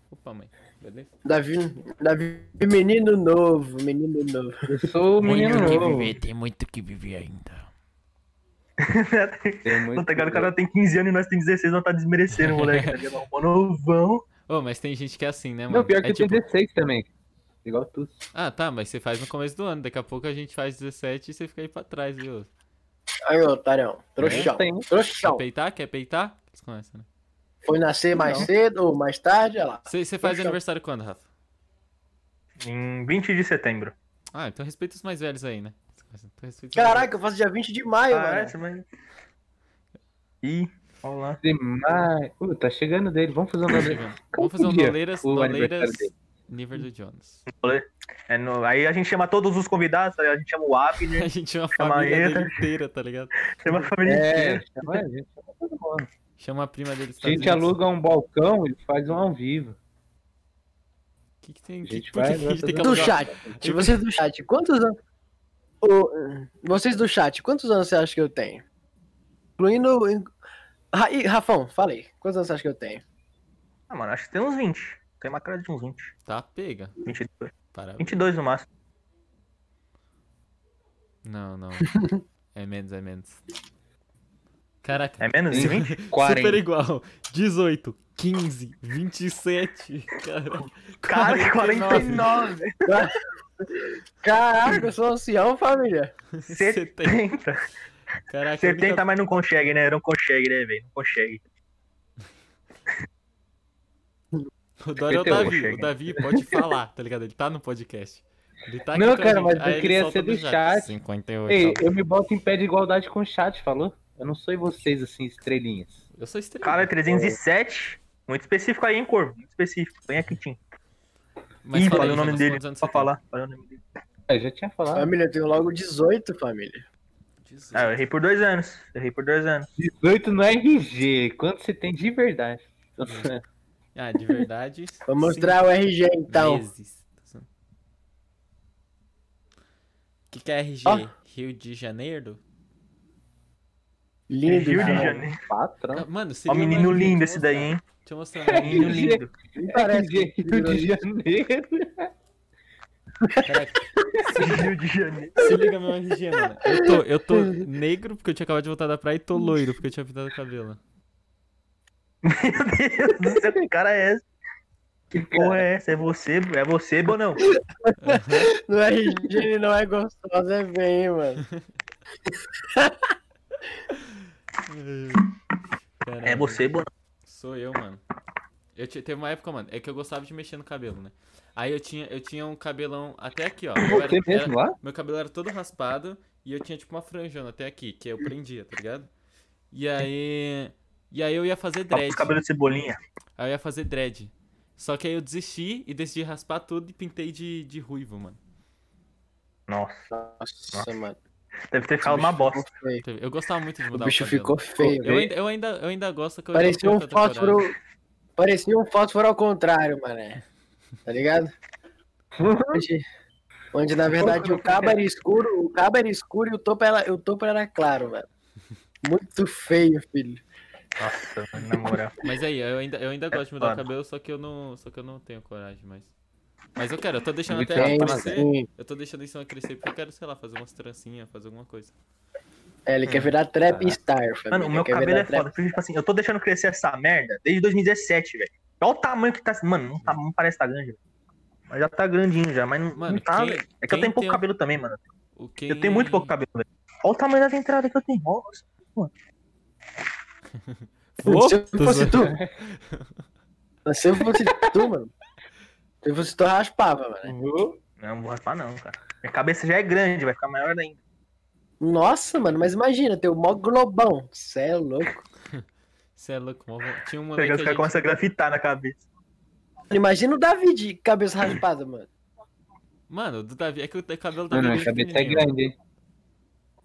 Opa, mãe. Beleza? Davi, Davi, menino novo, menino novo. Eu sou o menino novo. tem muito que viver ainda. Tem muito Não, tá ligado? O cara tem 15 anos e nós tem 16, nós tá desmerecendo, moleque. Tá ligado? Mano, novão. Ô, mas tem gente que é assim, né, mano? Não, pior que é eu tenho tipo, 16 também. Igual tu. ah, tá, mas você faz no começo do ano. Daqui a pouco a gente faz 17 e você fica aí pra trás, viu? Aí, otário. Trouxão. Eu tenho. Quer Trouxão. peitar? Quer peitar? Vocês conhecem, né? Foi nascer mais Não. cedo ou mais tarde, olha lá. Você faz Trouxão. aniversário quando, Rafa? Em 20 de setembro. Ah, então respeita os mais velhos aí, né? Então Caraca, eu faço dia 20 de maio, Ah, mano. essa, mas... Ih, olha lá. Demais. Uh, tá chegando dele. Vamos fazer um. Qual Vamos fazer um dia? Doleiras, O Doleiras nível do Jonas. É no- Aí a gente chama todos os convidados, a gente chama o Abner, A gente chama a Chama família dele inteira, tá ligado? chama a família É, inteira. chama a gente. chama todo mundo. Chama a prima dele. A gente aluga um balcão e faz um ao vivo. O que, que tem? A Que, que vai- que a gente tem que Do chat. Se vocês do chat, quantos anos. Ô, vocês do chat, quantos anos você acha que eu tenho? Incluindo. Ih, Rafão, falei. Quantos anos você acha que eu tenho? Ah, mano, acho que tem uns 20. Tem uma cara de uns 20. Tá, pega. 22. Parabéns. 22 no máximo. Não, não. É menos, é menos. Caraca. É menos de 20? Super 40. igual. 18, 15, 27. Cara, Cara, 49. Caraca, eu sou ancião, família. 70. Caraca, a 70, única- mas não consegue, né? Não consegue, né, velho? Não consegue. o Dória é o 58, Davi. O Davi pode falar, tá ligado? Ele tá no podcast. Ele tá aqui Não, cara, gente. mas eu Aí ele queria ser do chat. 58. Ei, eu me boto em pé de igualdade com o chat, falou? Eu não sou vocês, assim, estrelinhas. Eu sou estrela. Cara, 307. Muito específico aí, hein, Corvo? Muito específico. Vem aqui, Tim. Mas Ih, falei o nome dele. Pra você tem? falar. Falei o nome dele. É, já tinha falado. Família, eu tenho logo 18, família. Jesus. Ah, eu errei por dois anos. Errei por dois anos. 18 no RG. Quanto você tem de verdade? Ah, de verdade. Vou mostrar o RG então. Meses. O que, que é RG? Ó. Rio de Janeiro? Lindo, Rio de. Janeiro. Patrão. Ah, Mano, Ó, menino RG, lindo esse daí, hein? Deixa eu mostrar. no Menino RG. lindo. Parece Rio de Janeiro. Caraca, Rio de Janeiro. se liga meu RG, mano. Eu tô, eu tô negro porque eu tinha acabado de voltar da praia e tô loiro porque eu tinha pintado o cabelo. Meu Deus do céu, que cara é esse? Que porra é essa? É você? É você, Bonão? No RG ele não é gostoso, é bem, mano. Caralho. É você, Bonão. Sou eu, mano. Eu teve uma época, mano, é que eu gostava de mexer no cabelo, né? Aí eu tinha, eu tinha um cabelão até aqui, ó. Eu era- mesmo era- lá? meu cabelo era todo raspado e eu tinha tipo uma franjona até aqui, que eu prendia, tá ligado? E aí. E aí eu ia fazer dread. os cabelos de cebolinha. Aí eu ia fazer dread. Só que aí eu desisti e decidi raspar tudo e pintei de, de ruivo, mano. Nossa. Nossa, mano. Deve ter ficado uma bosta. Eu gostava muito de O mudar bicho o cabelo. ficou feio. Eu ainda, eu, ainda, eu ainda gosto que eu Parecia um fósforo. Parecia um fósforo ao contrário, mané. Tá ligado? Onde, onde na verdade o cabo era escuro, o cabo era escuro e o topo era, o topo era claro, mano. Muito feio, filho. Nossa, na moral. Mas aí, eu ainda, eu ainda gosto de mudar o cabelo, só que eu não. Só que eu não tenho coragem, mas. Mas eu quero, eu tô deixando até crescer. sim. Eu tô deixando isso crescer porque eu quero, sei lá, fazer umas trancinhas, fazer alguma coisa. É, ele quer virar trap star, família. Mano, o meu cabelo é foda. Porque, tipo assim, eu tô deixando crescer essa merda desde 2017, velho. Olha o tamanho que tá. Mano, não, tá, não parece que tá grande. Mas já tá grandinho já, mas não, Mano, não tá, quem-. É que quem eu tenho pouco tem um- cabelo também, mano. O que... Eu tenho muito pouco cabelo, velho. Olha o tamanho das entradas que eu tenho. Nossa. Ô, Se eu fosse tu. Se eu fosse tu, mano. Se eu fosse tu, eu raspava, mano. Não, não vou raspar não, cara. Minha cabeça já é grande, vai ficar maior ainda. Nossa, mano, mas imagina, ter o mó globão. Cê é louco. Você é louco, Tinha um Os moleque que a caras gente... começam a grafitar na cabeça. Imagina o Davi de cabeça raspada, mano. Mano, o do Davi, é que o cabelo do Mano, Davi minha é muito cabeça é grande, hein?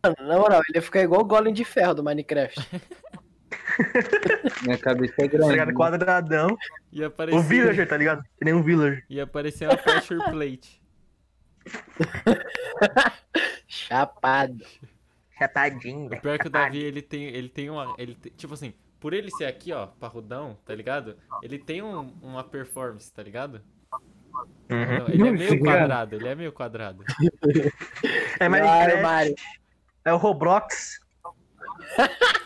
Mano, na moral, ele ia ficar igual o Golem de Ferro do Minecraft. Minha cabeça é Tá ligado? grande. Quadradão. Ia O aparecer... Villager, tá ligado? Que nem um Villager. Ia aparecer uma pressure plate. Chapado. Chapadinho. O pior é que o Davi, ele tem, ele tem uma... Ele tem- tipo assim, por ele ser aqui, ó, parrudão, tá ligado? Ele tem um- uma performance, tá ligado? Uhum. Não, ele é meio quadrado, ele é meio quadrado. É Mario, Minecraft, Mario. é o Roblox.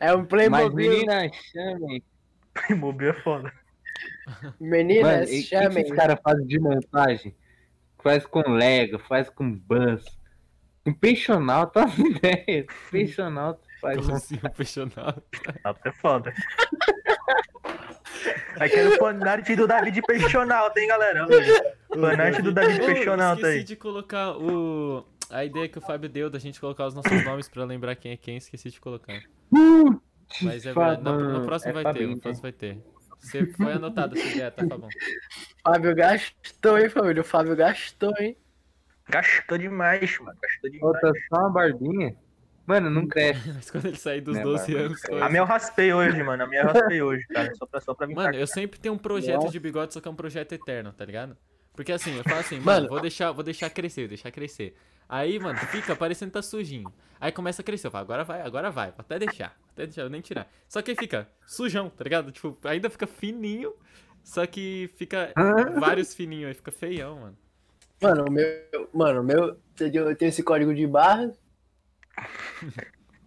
É um Mas Playmobil. menina, chamem. Playmobil é foda. Mano, Meninas, e o que chamem. esses caras fazem de montagem? Faz com Lego, faz com Bus. Um peixonauta, uma ideia. Peixonauta faz um assim, o peixonauta? Tá é foda. Aqui é o fanart do David Peixonauta, hein, galera? Fanart do David Oh, Peixonauta Esqueci aí. de colocar o... A ideia que o Fábio deu da gente colocar os nossos nomes pra lembrar quem é quem, esqueci de colocar. Mas é verdade, no, no próximo É vai ter, no próximo vai ter. Você foi anotado essa ideia, tá, Fabão? Fábio gastou, hein, família? O Fábio gastou, hein? Gastou demais, mano. Gastou demais. Falta só uma barbinha. Mano, não cresce. Mas quando ele sair dos Minha 12 barba anos... A minha eu raspei hoje, mano. A minha eu raspei hoje, cara. Só pra, só pra vir Mano, eu sempre tenho um projeto Nossa. de bigode, só que é um projeto eterno, tá ligado? Porque assim, eu falo assim, mano, Mano. vou deixar, vou deixar crescer, deixar crescer. Aí, mano, fica parecendo que tá sujinho. Aí começa a crescer, eu falo, agora vai, agora vai, vou até deixar, vou até deixar, eu nem tirar. Só que aí fica sujão, tá ligado? Tipo, ainda fica fininho, só que fica vários fininhos aí, fica feião, mano. Mano, o meu. Mano, o meu. Eu tenho esse código de barra.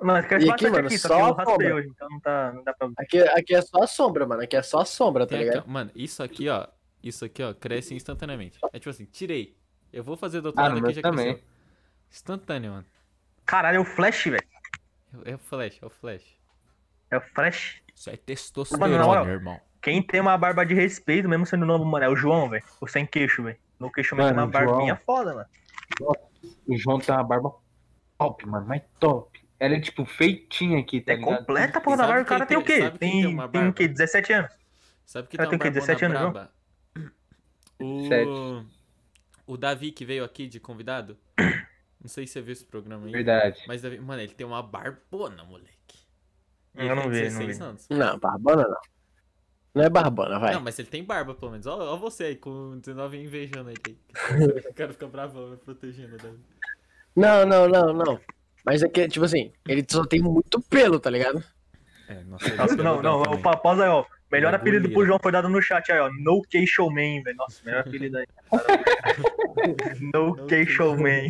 Mano, cresce E aqui, mano, aqui, só só que eu a raspei cobra. hoje, então não, tá, não dá pra ver. Aqui, aqui é só a sombra, mano. Aqui é só a sombra, tá Tem ligado? aqui, ó, mano, isso aqui, ó, isso aqui, ó, cresce instantaneamente. É tipo assim, tirei. Eu vou fazer doutorado Ah, aqui meu já também. cresceu. Instantâneo, mano. Caralho, é o Flash, velho. É o flash, é o flash. É o Flash. Isso é Mano, na testosterona, moral, irmão. Quem tem uma barba de respeito, mesmo sendo novo, mano, é o João, velho. O sem queixo, velho. No queixo mesmo tem Mano, uma o João- barbinha foda, mano. O João tem uma barba top, mano. Mas top. Ela é tipo feitinha aqui, tá É ligado? completa, porra, da barba. O cara tem o tem- quê? sabe quem Tem, tem uma tem o quê? 17 anos? Sabe que Ela tem tem o quê? barbona 17 anos, braba? O... Sete. o Davi que veio aqui de convidado. Não sei se você viu esse programa aí. Verdade. Mas, Davi, mano, ele tem uma barbona, moleque. E Eu ele não vi, não 16 vi. anos. Não, barbona não. Não é barbona, vai. Não, mas ele tem barba, pelo menos. Ó você aí, com 19 invejando ele aí. O cara fica bravão, me protegendo. Davi. Não, não, não, não. Mas é que, tipo assim, ele só tem muito pelo, tá ligado? É, nossa, não, não, também. pa- pausa aí, ó. Melhor é apelido pro. João foi dado no chat aí, ó. No K Showman, velho. Nossa, melhor apelido aí. no K Showman.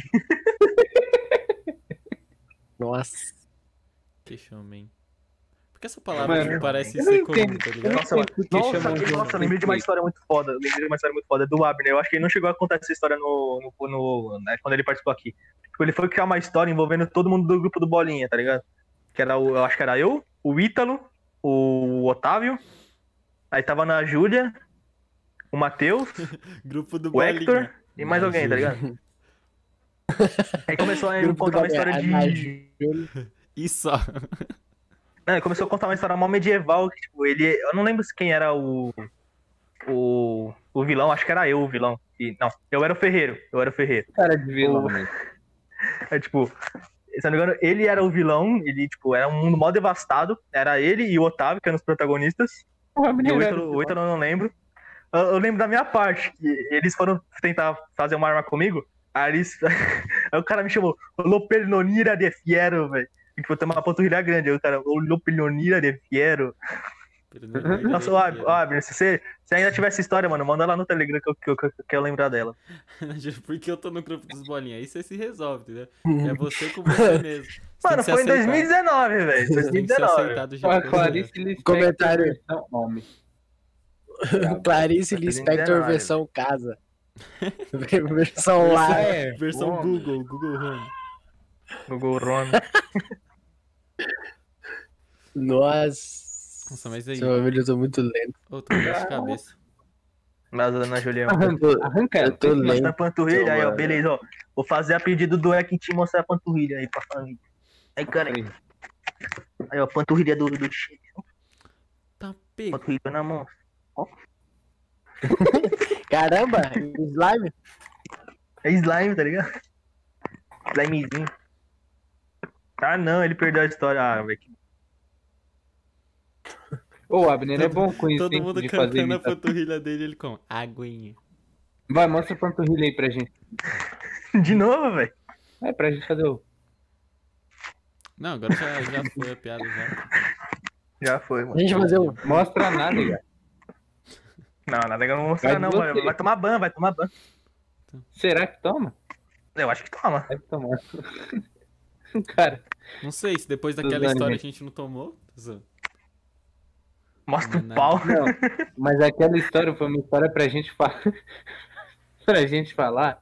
Nossa. Que showman. Por que essa palavra Mano, tipo, parece ser não comum, entendo. tá ligado? não Nossa, por que Nossa, que- de nossa, lembrei de uma história muito foda. Lembrei de uma história muito foda do Abner. Eu acho que ele não chegou a contar essa história no, no, no- né, quando ele participou aqui. Tipo, ele foi criar uma história envolvendo todo mundo do grupo do Bolinha, tá ligado? Que era o, eu acho que era eu, o Ítalo, o Otávio, aí tava na Júlia, o Matheus, Grupo do o Bolinha. Hector e mais Na alguém, tá Júlia. ligado? Aí começou a contar uma história a de. Só. Não, ele começou a contar uma história mal medieval, que, tipo, ele. Eu não lembro quem era o. O. O vilão, acho que era eu o vilão. E, não, eu era o Ferreiro. Eu era o Ferreiro. Cara de vilão, O- né? É tipo. Se não me engano, ele era o vilão, ele, tipo, era um mundo mal devastado. Era ele e o Otávio, que eram os protagonistas. O Abner o Ítalo, o Ítalo eu não lembro. Eu, eu lembro da minha parte, que eles foram tentar fazer uma arma comigo. Aí, eles... aí o cara me chamou Lopelonira de Fiero, velho. E, Tipo, tem uma panturrilha grande. Aí o cara, "Ô, Lopelonira de Fiero. Nossa, ô, Ab- ô, Abner, se você se ainda tiver essa história, mano, manda lá no Telegram que eu, que eu, que eu quero lembrar dela. Porque eu tô no grupo dos bolinhas. Aí você se resolve, entendeu? É você com você mesmo. Você Mano, foi em aceitar. 2019, velho. Você tem que ser 2019. aceitado do Ó, jeito a que você é. Clarice Lispector Comentário. versão homem. Clarice Tá Lispector versão casa. versão lá. É, Versão. Google, Google Home. Google Ron. Nossa. Nossa, mas aí. Seu eu tô muito lento. Ô, tô com dor de cabeça. Mas Ana Julião. Arranca, arranca ela. Eu tô Mostra a lento. panturrilha aí, ó. Beleza, ó. Vou fazer a pedido do Ek te mostrar a panturrilha aí pra família. Aí, cara. aí. Aí, ó, panturrilha do, do Chico. Tá pego. Panturrilha na mão. Caramba, slime. É slime, tá ligado? Slimezinho. Ah, não, ele perdeu a história. Ah, velho. que- Ô, Abner, é bom com isso, Todo hein, mundo de fazer cantando a imitação. panturrilha dele, ele com aguinha. Vai, mostra a panturrilha aí pra gente. De novo, velho. É, pra gente fazer o... Não, agora já, já foi a piada já. Já foi, A mano. gente vai fazer um. Mostra nada, cara. Não, nada legal não vou mostrar, Vai não, mano. Vai tomar ban, vai tomar ban. Será que toma? Eu acho que toma. Deve tomar. Cara, Não sei se depois daquela Dos história a gente não tomou. Mostra Não, o pau. não. Mas aquela história foi uma história pra gente falar. pra gente falar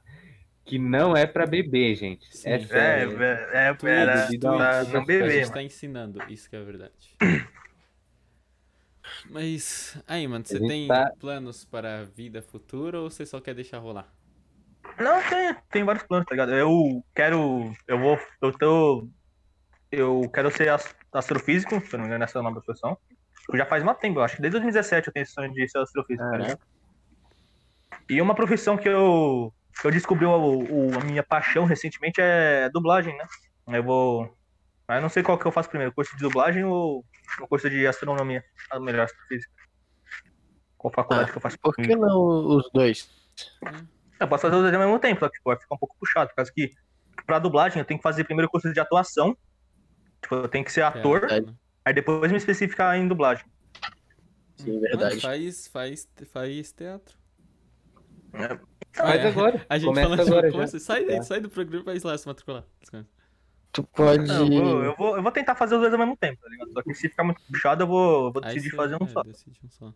que não é pra beber, gente. Sim. É É, sério. é, é, Tudo, era tudo, pra não A beber, gente mano. tá ensinando, isso que é verdade. Mas, aí, mano, você gente tem tá- planos para a vida futura ou você só quer deixar rolar? Não, tem, tem vários planos, tá ligado? Eu quero. Eu vou. Eu tô. Eu quero ser ast- astrofísico, se eu não me engano, essa é o nome da profissão. Já faz muito tempo, eu acho que desde 2017 eu tenho esse sonho de ser astrofísico, tá ligado? E uma profissão que eu, que eu descobri o, o- a minha paixão recentemente é dublagem, né? Eu vou. Mas eu não sei qual que eu faço primeiro, curso de dublagem ou o curso de astronomia, a melhor astrofísica. Qual faculdade Ah, que eu faço Por primeiro? que não os dois? Eu posso fazer os dois ao mesmo tempo, só que tipo, vai ficar um pouco puxado, por causa que pra dublagem eu tenho que fazer primeiro o curso de atuação. Tipo, eu tenho que ser ator, Teatro, né? aí depois me especificar em dublagem. Sim, verdade. faz, faz, faz teatro. Faz É, agora. A gente Começa falando agora de sai, daí, Tá. sai do programa e vai lá se matricular. Tu pode. Não, eu, vou, eu, vou, eu vou tentar fazer os dois ao mesmo tempo, tá ligado? Só que se ficar muito puxado, eu vou, vou Aí decidir você- fazer um é, só. um só.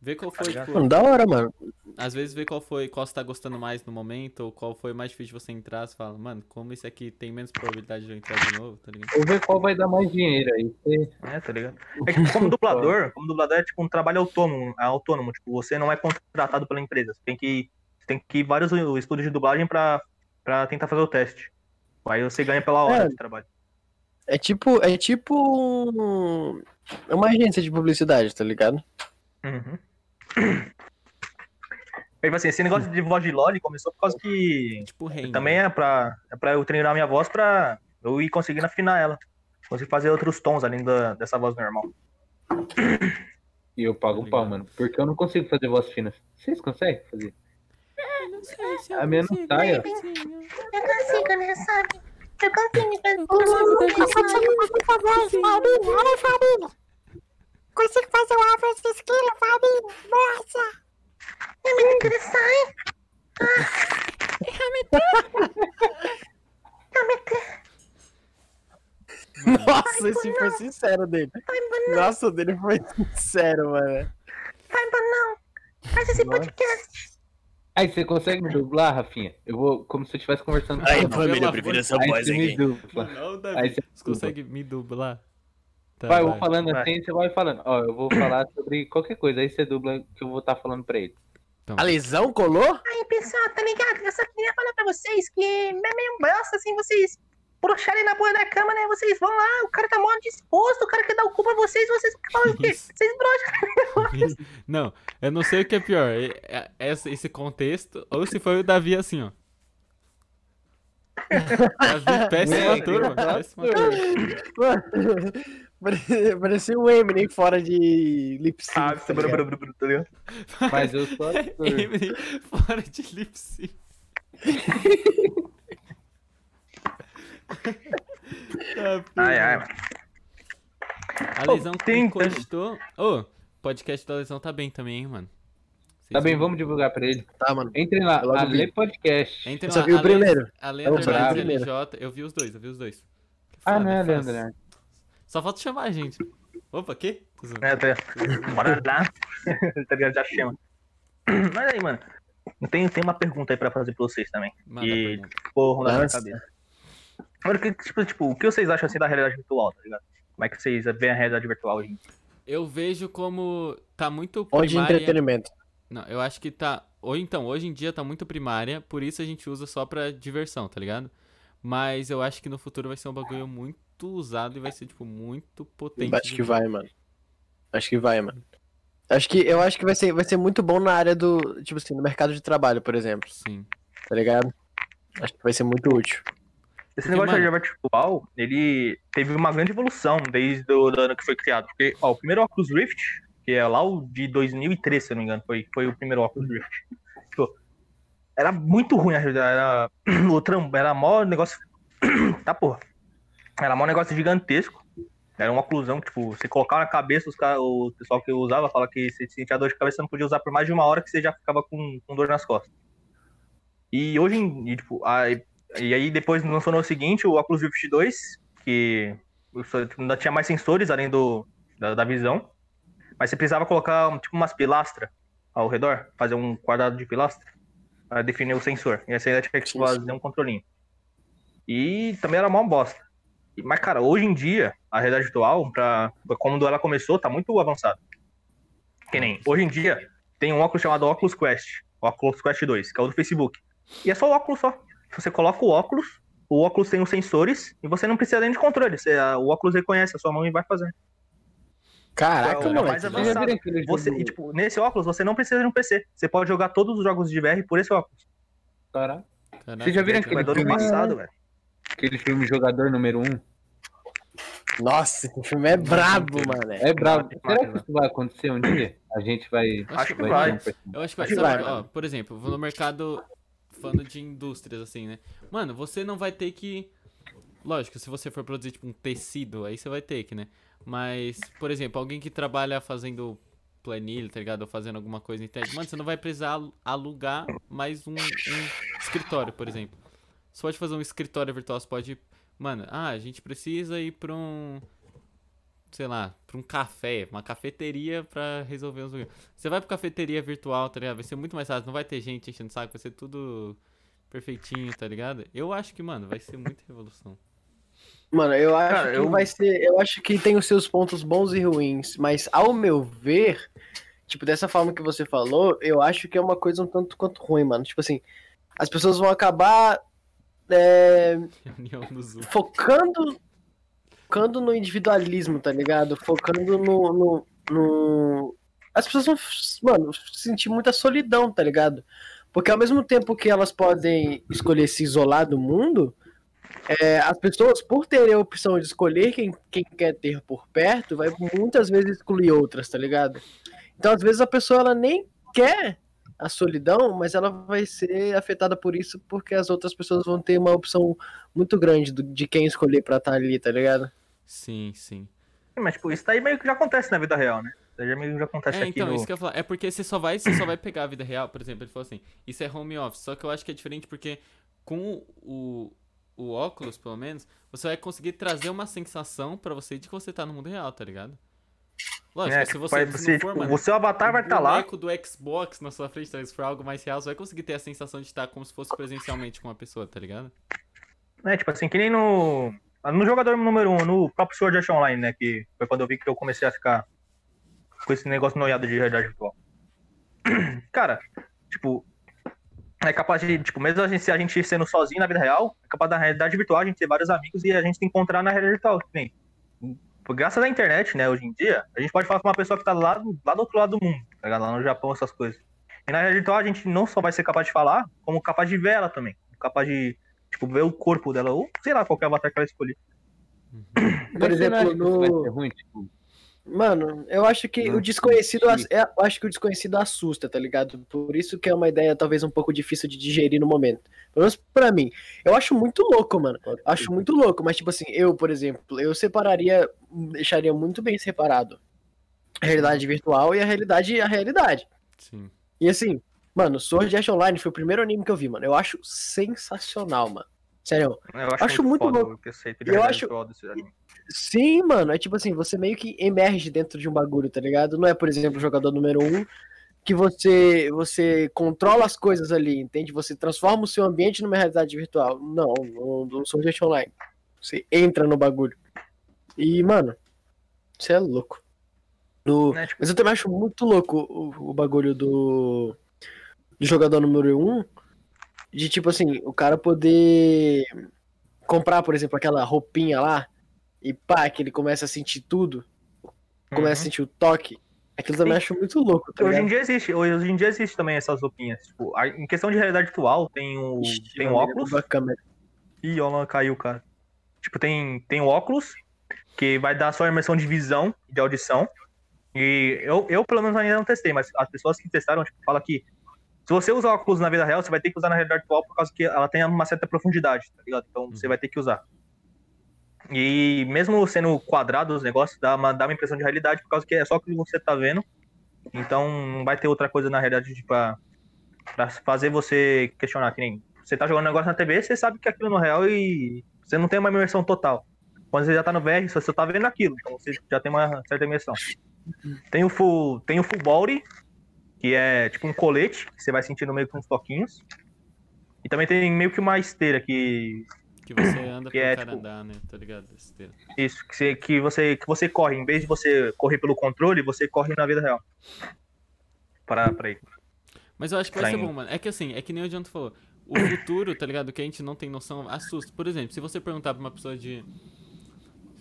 Vê qual foi, tipo, Mano, da hora, mano. às vezes vê qual foi, qual você tá gostando mais no momento, ou qual foi mais difícil de você entrar, você fala, mano, como esse aqui tem menos probabilidade de eu entrar de novo, tá ligado? Vou ver qual vai dar mais dinheiro aí. É, tá ligado? É que tipo, como dublador, como dublador é tipo um trabalho autônomo, é autônomo, tipo, você não é contratado pela empresa. Você tem que, você tem que ir vários estúdios de dublagem pra, pra tentar fazer o teste. Aí você ganha pela hora É. de trabalho. É tipo. É tipo. uma agência de publicidade, tá ligado? Uhum. Aí, tipo assim, esse negócio de voz de Loli começou por causa que Tipo, também é pra, é pra eu treinar minha voz pra eu ir conseguindo afinar ela. Conseguir fazer outros tons além da, dessa voz normal. E eu pago um pau, mano. Porque eu não consigo fazer voz fina. Vocês conseguem fazer? Não sei se A minha não consigo, sai. Eu consigo, né, sabe? Eu consigo, né? Eu consigo fazer voz, Fabinho. Olha, Fabinho. Consigo fazer o Alves de esquilo, Fabinho. Nossa. Eu me interessar, hein? Nossa, esse foi sincero dele. Nossa, o dele foi sincero, mano. Vai, não. Faz esse podcast. Aí, você consegue me dublar, Rafinha? Eu vou como se eu estivesse conversando com Aí, família, eu prefiro essa Aí voz você me aqui. dubla. Não, Davi, Aí você você consegue me dublar? Tá, Vai, eu vou falando vai. assim, você vai falando. Ó, eu vou falar sobre qualquer coisa. Aí você dubla que eu vou estar falando pra ele. A lesão colou? Aí, pessoal, tá ligado? Eu só queria falar pra vocês que é meio bosta, assim, vocês puxarem na boa da cama, né? Vocês vão lá, o cara tá mó disposto, o cara quer dar o cu pra vocês, vocês falam o quê? Vocês broxam. Não, eu não sei o que é pior. é- é- essa- Esse contexto, ou se foi o Davi assim, ó. Davi, péssimo É, ator, mano. parecia o Eminem fora de lip sync. Ah, tá ligado? tá ligado? Mas eu sou ator. Eminem fora de lip sync. Ai, ai, porra. mano. A lesão tem- encostou. Ô, podcast da lesão tá bem também, hein, mano. Vocês Tá bem, viram? vamos divulgar pra ele. Tá, mano. Entrem lá, logo vi. Ale Podcast. Entre Eu só lá, vi o Ale- primeiro. Ale só Underline primeiro. LJ, eu vi os dois, eu vi os dois. Ah, não é. Leandro? Só falta chamar a gente. Opa, zoando. É, tá. Bora lá. tá ligado? Já chama. Mas aí, mano. Tenho, tenho uma pergunta aí pra fazer pra vocês também. Manda E- rolando na minha cabeça. Que, tipo, tipo, o que vocês acham assim da realidade virtual, tá ligado? Como é que vocês veem a realidade virtual hoje? Eu vejo como tá muito primária. entretenimento. Não, eu acho que tá. Ou então, hoje em dia tá muito primária, por isso a gente usa só pra diversão, tá ligado? Mas eu acho que no futuro vai ser um bagulho muito usado e vai ser, tipo, muito potente. Acho que vai, mano. Acho que vai, mano. Acho que, eu acho que vai ser, vai ser muito bom na área do, tipo assim, no mercado de trabalho, por exemplo, Sim. tá ligado? Acho que vai ser muito útil. Esse negócio de realidade virtual, ele teve uma grande evolução desde o ano que foi criado. Porque, ó, o primeiro Oculus Rift, que é lá o de 2003, se eu não me engano, foi, foi o primeiro Oculus Rift. Tipo, era muito ruim a realidade. Era, era mó negócio. tá, porra. Era mó negócio gigantesco. Era uma oclusão, tipo, você colocava na cabeça, os cara, o pessoal que usava fala que se sentia dor de cabeça, você não podia usar por mais de uma hora que você já ficava com, com dor nas costas. E hoje, e, tipo, aí, e aí depois lançou no seguinte, o Oculus Rift 2, que só- ainda tinha mais sensores além do, da, da visão, mas você precisava colocar tipo umas pilastras ao redor, fazer um quadrado de pilastra. Pra definir o sensor. E essa ainda tinha que fazer um controlinho. E também era mó bosta. Mas, cara, hoje em dia, a realidade virtual, pra, como ela começou, tá muito avançada. Que nem, hoje em dia, tem um óculos chamado Oculus Quest. Oculus Quest 2, que é o do Facebook. E é só o óculos só. Você coloca o óculos, o óculos tem os sensores, e você não precisa nem de controle. Você, o óculos reconhece a sua mão e vai fazendo. Caraca, É o mano. mais avançado. Você, e, tipo, nesse óculos, você não precisa de um PC. Você pode jogar todos os jogos de VR por esse óculos. Caraca. Caraca, Vocês já viram que aquele filme- passado, velho. Aquele filme Jogador Número 1. Nossa, esse filme é brabo, mano. É brabo. Será que isso vai acontecer um dia? A gente vai. Acho que vai. um. Eu acho que vai. Acho sabe, vai, ó, por exemplo, vou no mercado falando de indústrias, assim, né? Mano, você não vai ter que. Lógico, se você for produzir tipo um tecido, aí você vai ter que, né? Mas, por exemplo, alguém que trabalha fazendo planilha, tá ligado? Ou fazendo alguma coisa na internet. Mano, você não vai precisar alu- alugar mais um, um escritório, por exemplo. Você pode fazer um escritório virtual, você pode. Mano, ah, a gente precisa ir pra um. Sei lá, pra um café, uma cafeteria pra resolver bagulho. Você vai pra cafeteria virtual, tá ligado? Vai ser muito mais fácil, não vai ter gente enchendo o saco, vai ser tudo perfeitinho, tá ligado? Eu acho que, mano, vai ser muita revolução. Mano, eu acho Cara, que eu- vai ser. Eu acho que tem os seus pontos bons e ruins, mas ao meu ver, tipo, dessa forma que você falou, eu acho que é uma coisa um tanto quanto ruim, mano. Tipo assim, as pessoas vão acabar é, focando, focando no individualismo, tá ligado? Focando no, no, no- As pessoas vão, mano, sentir muita solidão, tá ligado? Porque ao mesmo tempo que elas podem escolher se isolar do mundo, é, as pessoas, por terem a opção de escolher quem, quem quer ter por perto, vai muitas vezes excluir outras, tá ligado? Então, às vezes, a pessoa ela nem quer a solidão, mas ela vai ser afetada por isso porque as outras pessoas vão ter uma opção muito grande do- de quem escolher pra estar ali, tá ligado? Sim, sim. Mas, tipo, isso daí meio que já acontece na vida real, né? Isso daí já meio que já acontece É, aqui então, no... isso que eu ia falar. É porque você só vai, você só vai pegar a vida real, por exemplo, ele falou assim, isso é home office. Só que eu acho que é diferente porque com o, o óculos, pelo menos, você vai conseguir trazer uma sensação pra você de que você tá no mundo real, tá ligado? Lógico, É, se tipo, você, você, for, tipo, mano, o seu avatar vai o estar lá. boneco do Xbox na sua frente, se for algo mais real, você vai conseguir ter a sensação de estar como se fosse presencialmente com uma pessoa, tá ligado? né? Tipo assim, que nem no. No jogador número um, no próprio Sword Art Online, né? Que foi quando eu vi que eu comecei a ficar com esse negócio noiado de realidade virtual. Cara, tipo, é capaz de, tipo, mesmo a gente, se a gente sendo sozinho na vida real, é capaz da realidade virtual a gente ter vários amigos e a gente se encontrar na realidade virtual. por graças à internet, né, hoje em dia, a gente pode falar com uma pessoa que tá lá, do- lá do outro lado do mundo, tá ligado? Lá no Japão, essas coisas. E na realidade virtual a gente não só vai ser capaz de falar, como capaz de ver ela também. Capaz de, tipo, ver o corpo dela, ou sei lá, qualquer avatar que ela escolher. Por você não exemplo, no- ser ruim, tipo, Mano, eu acho que Não o desconhecido, é, eu acho que o desconhecido assusta, tá ligado? Por isso que é uma ideia talvez um pouco difícil de digerir no momento. Pelo menos pra mim. Eu acho muito louco, mano. pode Acho ser. muito louco, mas tipo assim, eu, por exemplo, eu separaria, deixaria muito bem separado a realidade virtual e a realidade a realidade. Sim. E assim, mano, Sword Art Online foi o primeiro anime que eu vi, mano. Eu acho sensacional, mano. Sério, Eu acho, Acho muito foda louco. o conceito de Eu acho- virtual desse anime. Sim, mano, é tipo assim, você meio que emerge dentro de um bagulho, tá ligado? Não é, por exemplo, o jogador número um que você você controla as coisas ali, entende? Você transforma o seu ambiente numa realidade virtual. Não, no Sword Art Online. Você entra no bagulho. E, mano, você é louco. No- Né, tipo, Mas eu também acho muito louco o, o bagulho do, do jogador número um, de tipo assim, o cara poder comprar, por exemplo, aquela roupinha lá, e pá, que ele começa a sentir tudo, começa a uhum. sentir o toque. Aquilo também Sim. acho muito louco, tá Hoje em dia existe, hoje em dia existe também essas roupinhas. Tipo, a- em questão de realidade virtual, tem o, Ixi, tem o mano, óculos. a câmera. Ih, ó, lá caiu, cara. Tipo, tem, tem o óculos, que vai dar só imersão de visão e de audição. E eu, eu, pelo menos, ainda não testei, mas as pessoas que testaram, tipo, falam que se você usar óculos na vida real, você vai ter que usar na realidade virtual por causa que ela tem uma certa profundidade, tá ligado? Então você vai ter que usar. E mesmo sendo quadrado os negócios, dá uma, dá uma impressão de realidade por causa que é só o que você tá vendo. Então não vai ter outra coisa na realidade tipo, pra, pra fazer você questionar. Que nem você tá jogando um negócio na TV, você sabe que aquilo é real e você não tem uma imersão total. Quando você já tá no VR, você só tá vendo aquilo, então você já tem uma certa imersão. Tem o full, tem o full body, que é tipo um colete, que você vai sentindo meio com uns toquinhos. E também tem meio que uma esteira que. Que você anda Que é, cara tipo- andar, né? Tá ligado? Esteira. Isso, que você, que, você, que você corre. Em vez de você correr pelo controle, você corre na vida real. Pra, pra ir. Mas eu acho que vai ser bom, mano. É que assim, é que nem o Jonathan falou. O futuro, tá ligado? Que a gente não tem noção, assusta. Por exemplo, se você perguntar pra uma pessoa de.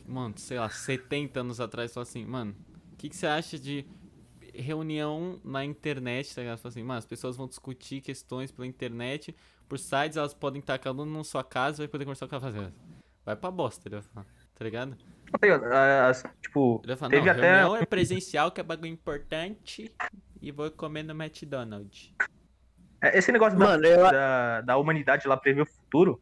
Mano, sei lá, 70 anos atrás, falar assim, mano, o que, que você acha de reunião na internet, tá ligado? Assim, mano, as pessoas vão discutir questões pela internet, por sites, elas podem estar cada um na sua casa e vai poder conversar com a fazenda. Vai pra bosta, ele vai falar, tá ligado? Não tem, as- tipo, Ele vai falar, Teve não, até- reunião é presencial, que é bagulho importante, e vou comer no McDonald's. é, esse negócio da, Mano, eu, da, da humanidade lá prever o futuro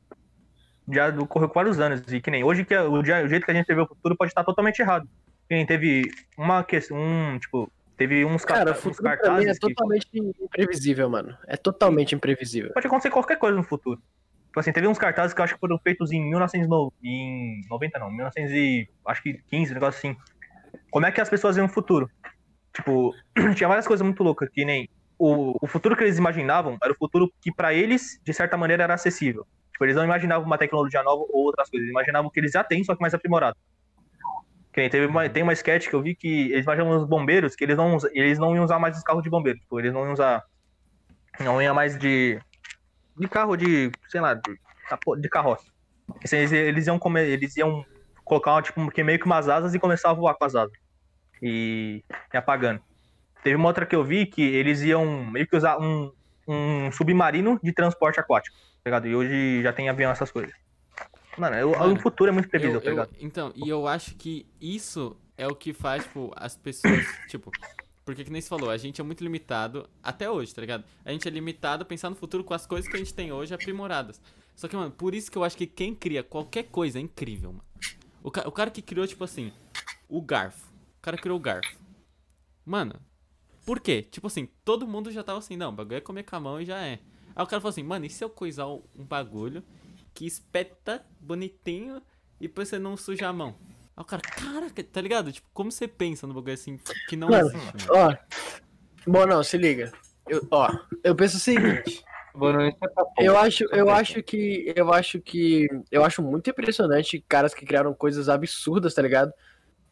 já ocorreu com vários anos. E que nem hoje, que é- o, dia- o jeito que a gente prevê o futuro pode estar totalmente errado. Que nem teve uma questão, um, tipo, teve uns, cara, o carta- uns mim é cartazes que totalmente imprevisível, mano. É totalmente imprevisível. pode acontecer qualquer coisa no futuro. Tipo assim, teve uns cartazes que eu acho que foram feitos em 1990, não, 1915, um negócio assim. Como é que as pessoas veem o futuro? Tipo, tinha várias coisas muito loucas, que nem o, o futuro que eles imaginavam era o futuro que pra eles, de certa maneira, era acessível. Tipo, eles não imaginavam uma tecnologia nova ou outras coisas, eles imaginavam o que eles já têm, só que mais aprimorado. Que teve uma, tem uma sketch que eu vi que eles imaginavam os bombeiros que eles não, eles não iam usar mais os carros de bombeiro. Tipo, eles não iam usar. Não ia mais de. De carro de. sei lá, de, de carroça. Assim, Eles, eles iam comer, eles iam colocar tipo, que meio que umas asas e começar a voar com as asas. E, e apagando. Teve uma outra que eu vi que eles iam meio que usar um, um submarino de transporte aquático, tá ligado? E hoje já tem avião, essas coisas. Mano, eu- Mano, o futuro é muito previsível, Eu- tá ligado? então, e eu acho que isso é o que faz, tipo, as pessoas, tipo, porque que nem você falou, a gente é muito limitado até hoje, tá ligado? A gente é limitado a pensar no futuro com as coisas que a gente tem hoje aprimoradas. Só que, mano, por isso que eu acho que quem cria qualquer coisa é incrível, mano. O, ca- o cara que criou, tipo assim, o garfo. O cara criou o garfo. Mano, por quê? Tipo assim, todo mundo já tava assim, não, o bagulho é comer com a mão e já é. Aí o cara falou assim, mano, e se eu coisar um bagulho que espeta bonitinho e depois você não suja a mão? Aí o cara, caraca, tá ligado? Tipo, como você pensa no bagulho assim que não Mano, existe, mano? Ó. Bom, não, se liga. Eu, ó, eu penso o seguinte. É. Eu acho, eu acho que. Eu acho que. Eu acho muito impressionante caras que criaram coisas absurdas, tá ligado?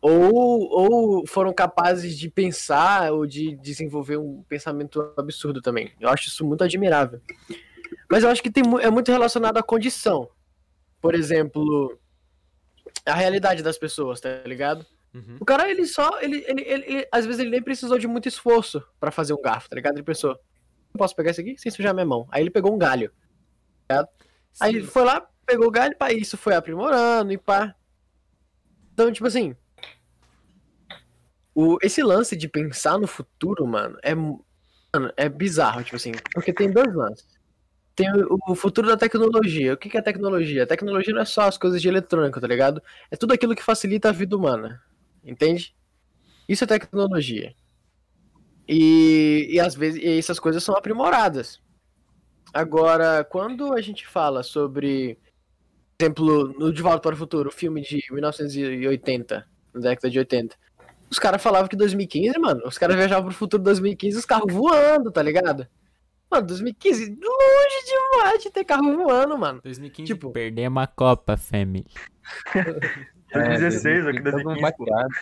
Ou, ou foram capazes de pensar ou de desenvolver um pensamento absurdo também. Eu acho isso muito admirável. Mas eu acho que tem, é muito relacionado à condição. Por exemplo, a realidade das pessoas, tá ligado? Uhum. O cara, ele só. Ele, ele, ele, ele- às vezes ele nem precisou de muito esforço pra fazer um garfo, tá ligado? Ele pensou, posso pegar isso aqui sem sujar minha mão. Aí ele pegou um galho. Aí ele foi lá, pegou o galho, pá, isso foi aprimorando e pá. Então, tipo assim. O, esse lance de pensar no futuro, mano, é, mano, é bizarro, tipo assim. Porque tem dois lances. Tem o, futuro da tecnologia. O que, é tecnologia? A tecnologia não é só as coisas de eletrônica, tá ligado? É tudo aquilo que facilita a vida humana. Entende? Isso é tecnologia. E, e às vezes e essas coisas são aprimoradas. Agora, quando a gente fala sobre, por exemplo, no De Volta para o Futuro, o filme de 1980, na década de 80, os caras falavam que 2015, mano, os caras viajavam pro futuro de 2015 os carros voando, tá ligado? Mano, 2015, longe demais de ter carro voando, mano. 2015, tipo- perdemos a Copa, family. 2016, aqui, todo mundo 2015, pô. bateado.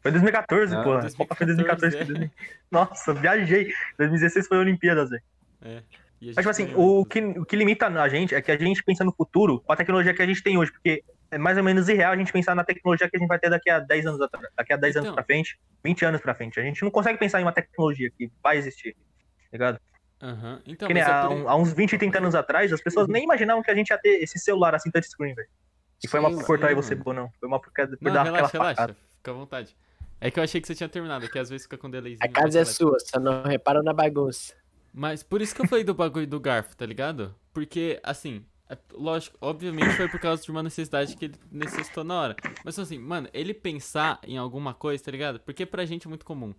Foi 2014, Não, pô. A Copa foi 2014. foi 2014. Nossa, viajei. 2016 foi a Olimpíadas, velho. É. A Mas, tipo assim, o que, o que limita a gente é que a gente pensa no futuro com a tecnologia que a gente tem hoje, porque é mais ou menos irreal a gente pensar na tecnologia que a gente vai ter daqui a 10 anos atrás, daqui a 10 anos Então. pra frente, 20 anos pra frente. A gente não consegue pensar em uma tecnologia que vai existir, tá ligado? Aham. Então, que nem mas é há, por- um- há uns 20, 30 anos atrás, as pessoas nem imaginavam que a gente ia ter esse celular assim touchscreen, velho. E foi uma por cortar aí você, não. Foi uma por, por Não, dar relaxa, aquela relaxa. Fica à vontade. É que eu achei que você tinha terminado, que às vezes fica com delayzinho. A casa é sua, só não repara na bagunça. Mas por isso que eu falei do bagulho do garfo, tá ligado? Porque, assim, é- lógico, obviamente foi por causa de uma necessidade que ele necessitou na hora. Mas assim, mano, ele pensar em alguma coisa, tá ligado? Porque pra gente é muito comum.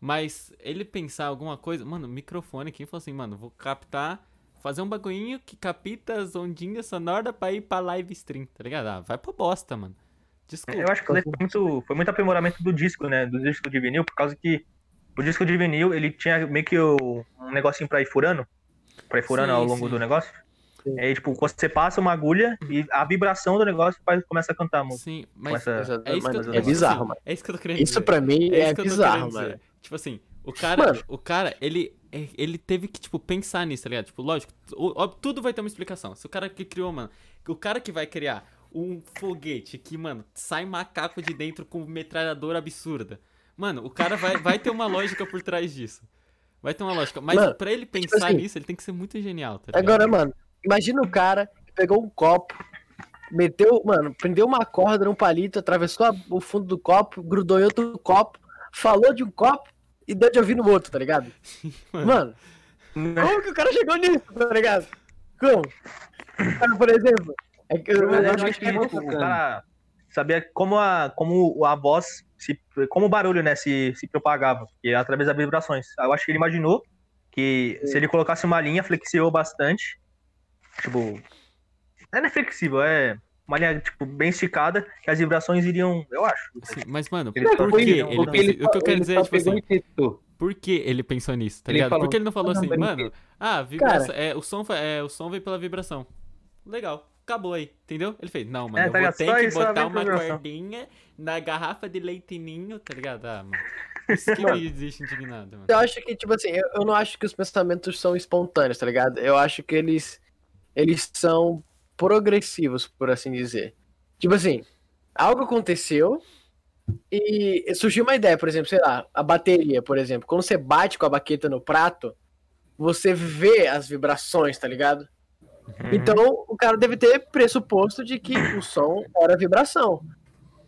Mas ele pensar alguma coisa, mano, microfone, quem falou assim, mano, vou captar, fazer um bagulhinho que capta as ondinhas sonoras pra ir pra live stream, tá ligado? Ah, vai pra bosta, mano. Desculpa. Eu acho que foi muito, foi muito aprimoramento do disco, né? Do disco de vinil, por causa que o disco de vinil, ele tinha meio que um negocinho pra ir furando. Pra ir furando Sim, ao longo sim. do negócio. Sim. Aí, tipo, você passa uma agulha e a vibração do negócio faz, começa a cantar a música. Sim, mas Começa- é isso que eu, é é bizarro, mano. É isso que eu tô querendo Isso dizer. pra mim É é, isso que eu tô bizarro, querendo mano. Tipo assim, o cara, Mano. o cara, ele, é, ele teve que, tipo, pensar nisso, tá ligado? Tipo, lógico, tudo vai ter uma explicação. Se o cara que criou, mano, o cara que vai criar um foguete que, mano, sai macaco de dentro com metralhadora absurda. Mano, o cara vai, vai ter uma lógica por trás disso. Vai ter uma lógica. Mas Mano, pra ele pensar assim, nisso, ele tem que ser muito genial, tá ligado? Agora, mano, imagina o cara que pegou um copo, meteu, mano, prendeu uma corda num palito, atravessou a- o fundo do copo, grudou em outro copo, falou de um copo e deu de ouvir no outro, tá ligado? mano. Mano, como que o cara chegou nisso, tá ligado? Como? Cara, por exemplo, é que eu, Eu, eu acho que que tipo, o cara sabia como a, como a voz, se, como o barulho, né, se, se propagava, e através das vibrações. Eu acho que ele imaginou que se ele colocasse uma linha flexível bastante, tipo, não é flexível, é uma linha, tipo, bem esticada, que as vibrações iriam, eu acho. Sim, mas, mano, Ele por foi- que ele- ele, porque pensou- ele O que eu só- quero ele dizer só é, tipo assim, testou. por que ele pensou nisso, tá Ele ligado? falou, Por que ele não falou "Ah, não, assim, vai mano, mentir." ah, vibração, é, o, som, é, o som veio pela vibração. Legal, acabou aí, entendeu? Ele fez, não, mano, É, eu tá vou ligado? ter Só que isso, botar vem uma cordinha na garrafa de leitinho, tá ligado? Ah, mano, isso que me indignado, mano. Eu acho que, tipo assim, eu, eu não acho que os pensamentos são espontâneos, tá ligado? Eu acho que eles, eles são progressivos, por assim dizer. Tipo assim, algo aconteceu e surgiu uma ideia, por exemplo, sei lá, a bateria, por exemplo. Quando você bate com a baqueta no prato, você vê as vibrações, tá ligado? Então, o cara deve ter pressuposto de que o som era vibração.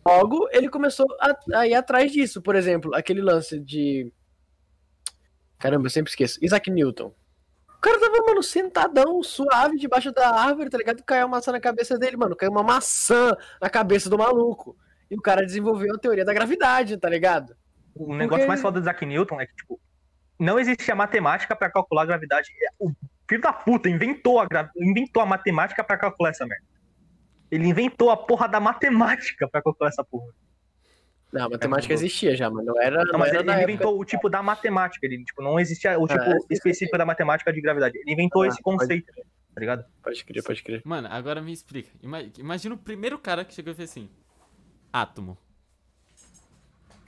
Logo, ele começou a, a ir atrás disso. Por exemplo, aquele lance de. Caramba, eu sempre esqueço. Isaac Newton. O cara tava, mano, sentadão, suave, debaixo da árvore, tá ligado? Caiu uma maçã na cabeça dele, mano. Caiu uma maçã na cabeça do maluco. E o cara desenvolveu a teoria da gravidade, tá ligado? O negócio mais foda do Isaac Newton é que, tipo, não existia matemática pra calcular a gravidade. O filho da puta inventou a, gra- inventou a matemática pra calcular essa merda. Ele inventou a porra da matemática pra calcular essa porra. Não, a matemática É, existia já, mano. Não era, Não, mas era ele, ele época. inventou o tipo da matemática. Ele, tipo, não existia o tipo Ah, específico da matemática de gravidade. Ele inventou Ah, esse pode conceito, tá ligado? Pode crer, pode crer. Mano, agora me explica. Ima- Imagina o primeiro cara que chegou e fez assim, átomo.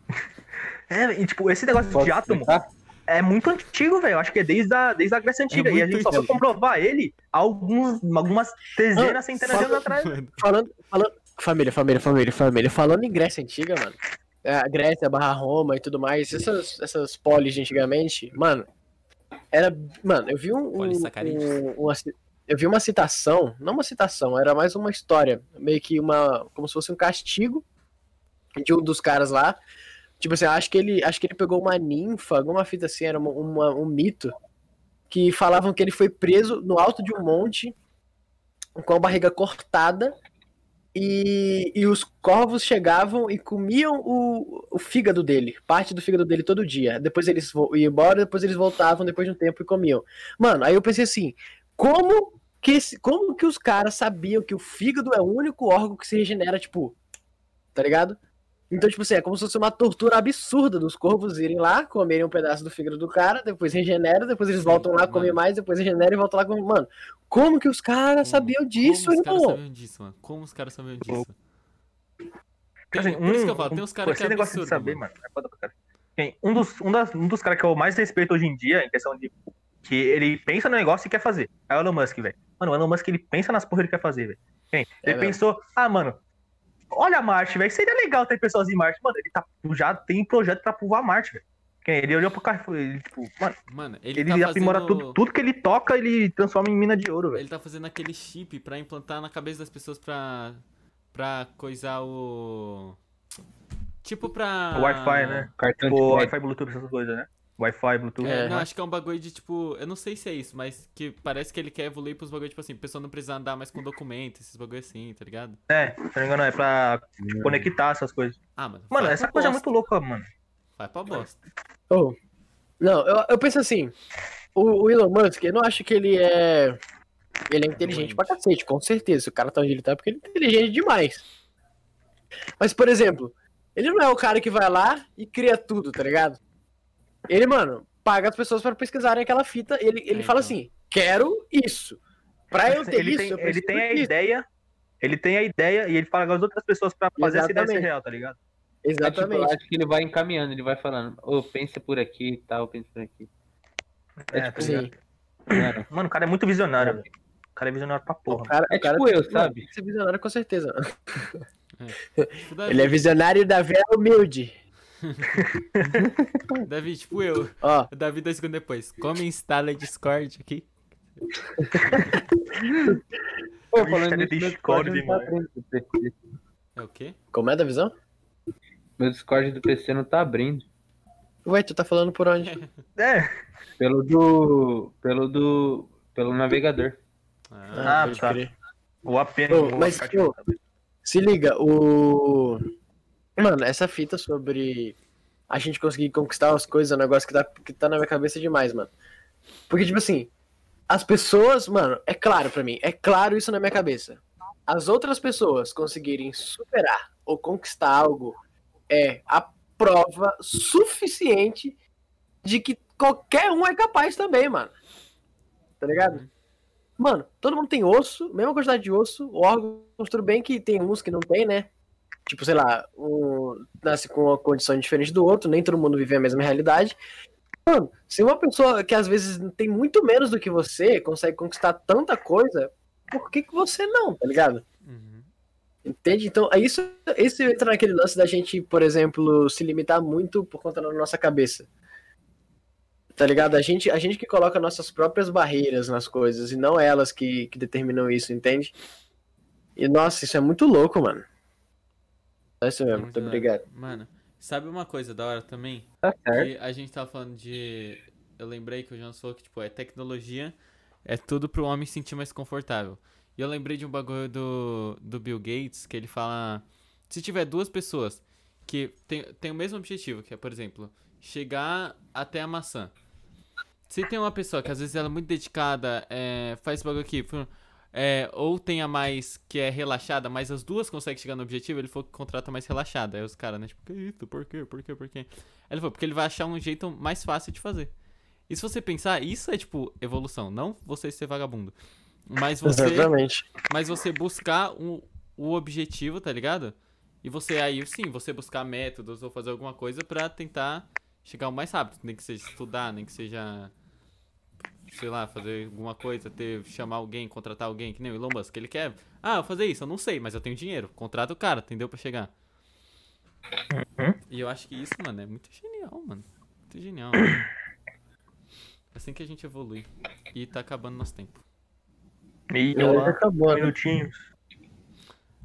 É, e tipo, esse negócio Posso de átomo explicar? é muito antigo, velho. Acho que é desde a, desde a Grécia Antiga. e a gente só foi comprovar ele alguns, algumas dezenas, Ah, centenas de anos atrás. Falando, falando. Família, família, família, família. Falando em Grécia Antiga, mano. é, A Grécia, barra Roma e tudo mais. Essas, essas polis de antigamente, mano. Era. Mano, eu vi um. um, um- uma eu vi uma citação. Não uma citação, era mais uma história. Meio que uma. Como se fosse um castigo de um dos caras lá. Tipo assim, acho que ele, acho que ele pegou uma ninfa, alguma fita assim, era uma, uma- um mito. Que falavam que ele foi preso no alto de um monte com a barriga cortada e, e os corvos chegavam e comiam o, o fígado dele, parte do fígado dele todo dia. Depois eles iam embora, depois eles voltavam depois de um tempo e comiam. Mano, aí eu pensei assim, como que, esse- como que os caras sabiam que o fígado é o único órgão que se regenera, tipo, tá ligado? Então, tipo assim, é como se fosse uma tortura absurda dos corvos irem lá, comerem um pedaço do fígado do cara, depois regenera, depois eles Sim, voltam lá, mano. comem mais, depois regenera e voltam lá comer. Mano, como que os caras como- sabiam disso, como os caras irmão? sabiam disso, mano? Como os caras sabiam disso? Tem, Assim, por isso que eu falo, tem uns caras que é negócio absurdo, de saber, mano. mano. é. Tem Um dos, um, das, um dos caras que eu mais respeito hoje em dia, em questão de que ele pensa no negócio e quer fazer. É o Elon Musk, velho. Mano, o Elon Musk, ele pensa nas porra que ele quer fazer, velho. É Ele mesmo. pensou, ah, mano, olha Marte, velho. Seria legal ter pessoas em Marte. Mano, ele tá, já tem projeto pra povoar Marte, velho. Ele olhou pro carro, ele, tipo, mano, Mano, ele, ele, tá aprimora fazendo... tudo, tudo que ele toca, ele transforma em mina de ouro, velho. Ele tá fazendo aquele chip pra implantar na cabeça das pessoas pra. pra coisar o. Tipo pra. O Wi-Fi, né? Cartão de Tipo, crédito. Wi-Fi, Bluetooth, essas coisas, né? Wi-Fi, Bluetooth. É, É. não, acho que é um bagulho de tipo. Eu não sei se é isso, mas que parece que ele quer evoluir pros bagulho, tipo assim, a pessoa não precisar andar mais com documento, esses bagulho assim, tá ligado? É, se não me engano, é pra tipo, conectar essas coisas. Ah, mano. Mano, essa coisa é bosta, muito louca, mano. Vai pra bosta. Oh. Não, eu, eu penso assim, o, o Elon Musk, eu não acho que ele é. Ele é inteligente Doente. pra cacete, com certeza. Se o cara tá onde ele tá, é porque ele é inteligente demais. Mas, por exemplo, ele não é o cara que vai lá e cria tudo, tá ligado? Ele, mano, paga as pessoas pra pesquisarem aquela fita. Ele, ele É, fala então. assim: quero isso. Pra eu ter ele isso, tem, eu ele tem a disso. ideia, ele tem a ideia e ele paga as outras pessoas pra fazer essa ideia ser Exatamente. real, tá ligado? É, tipo, eu Exatamente. acho que ele vai encaminhando, ele vai falando, ô, pensa por aqui e tal, pensa por aqui. É, É, tipo, tá? Sim. Mano, Mano, o cara é muito visionário, velho. O cara é visionário pra O porra. cara, É o cara tipo eu, sabe? ser visionário com certeza. Davi, Ele é visionário da Vera humilde. Davi, tipo eu. Ó, O Davi dois segundos depois. Como instala Discord aqui? Pô, falando tá nisso, de meu Discord, Discord não tá mano. abrindo do PC. É o quê? como é da visão? Meu Discord do PC não tá abrindo. Ué, tu tá falando por onde? É, Pelo do. Pelo do. Pelo navegador. Ah, Ah, tá. crer. o AP Ô, o mas, aplicativo. ô, Se liga, o. Mano, essa fita sobre a gente conseguir conquistar as coisas é um negócio que tá, que tá na minha cabeça demais, mano. Porque, tipo assim, as pessoas, mano, é claro pra mim, é claro isso na minha cabeça. As outras pessoas conseguirem superar ou conquistar algo é a prova suficiente de que qualquer um é capaz também, mano. Tá ligado? Mano, todo mundo tem osso, mesma quantidade de osso, órgãos, tudo bem que tem uns que não tem, né? Tipo, sei lá, um nasce com uma condição diferente do outro, nem todo mundo vive a mesma realidade. Mano, se uma pessoa que às vezes tem muito menos do que você consegue conquistar tanta coisa, por que, que você não, tá ligado? Uhum. Entende? Então, é isso, isso entra naquele lance da gente, por exemplo, se limitar muito por conta da nossa cabeça. Tá ligado? A gente, a gente que coloca nossas próprias barreiras nas coisas e não elas que, que determinam isso, entende? E nossa, isso é muito louco, mano. É isso mesmo, muito Muito obrigado. Mano, sabe uma coisa da hora também? Tá certo. A gente tava falando de. Eu lembrei que o João falou que, tipo, é tecnologia, é tudo pro homem se sentir mais confortável. E eu lembrei de um bagulho do, do Bill Gates, que ele fala. Se tiver duas pessoas que tem, tem o mesmo objetivo, que é, por exemplo, chegar até a maçã. Se tem uma pessoa que às vezes ela é muito dedicada, é, faz esse bagulho aqui, é, ou tenha mais que é relaxada, mas as duas conseguem chegar no objetivo, ele falou que contrata mais relaxada. Aí os caras, né, tipo, que isso, por quê, por quê, por quê? Aí ele falou, porque ele vai achar um jeito mais fácil de fazer. E se você pensar, isso é tipo evolução, não você ser vagabundo. Mas você, Exatamente. mas você buscar um, o objetivo, tá ligado? E você aí sim, você buscar métodos ou fazer alguma coisa pra tentar chegar o mais rápido. Nem que seja estudar, nem que seja. Sei lá, fazer alguma coisa, ter, chamar alguém, contratar alguém, que nem o Elon Musk. Ele quer. Ah, eu vou fazer isso, eu não sei, mas eu tenho dinheiro. Contrata o cara, entendeu? Pra chegar. E eu acho que isso, mano, é muito genial, mano. Muito genial. É assim que a gente evolui. E tá acabando nosso tempo. E Já lá, acabou, né? minutinhos.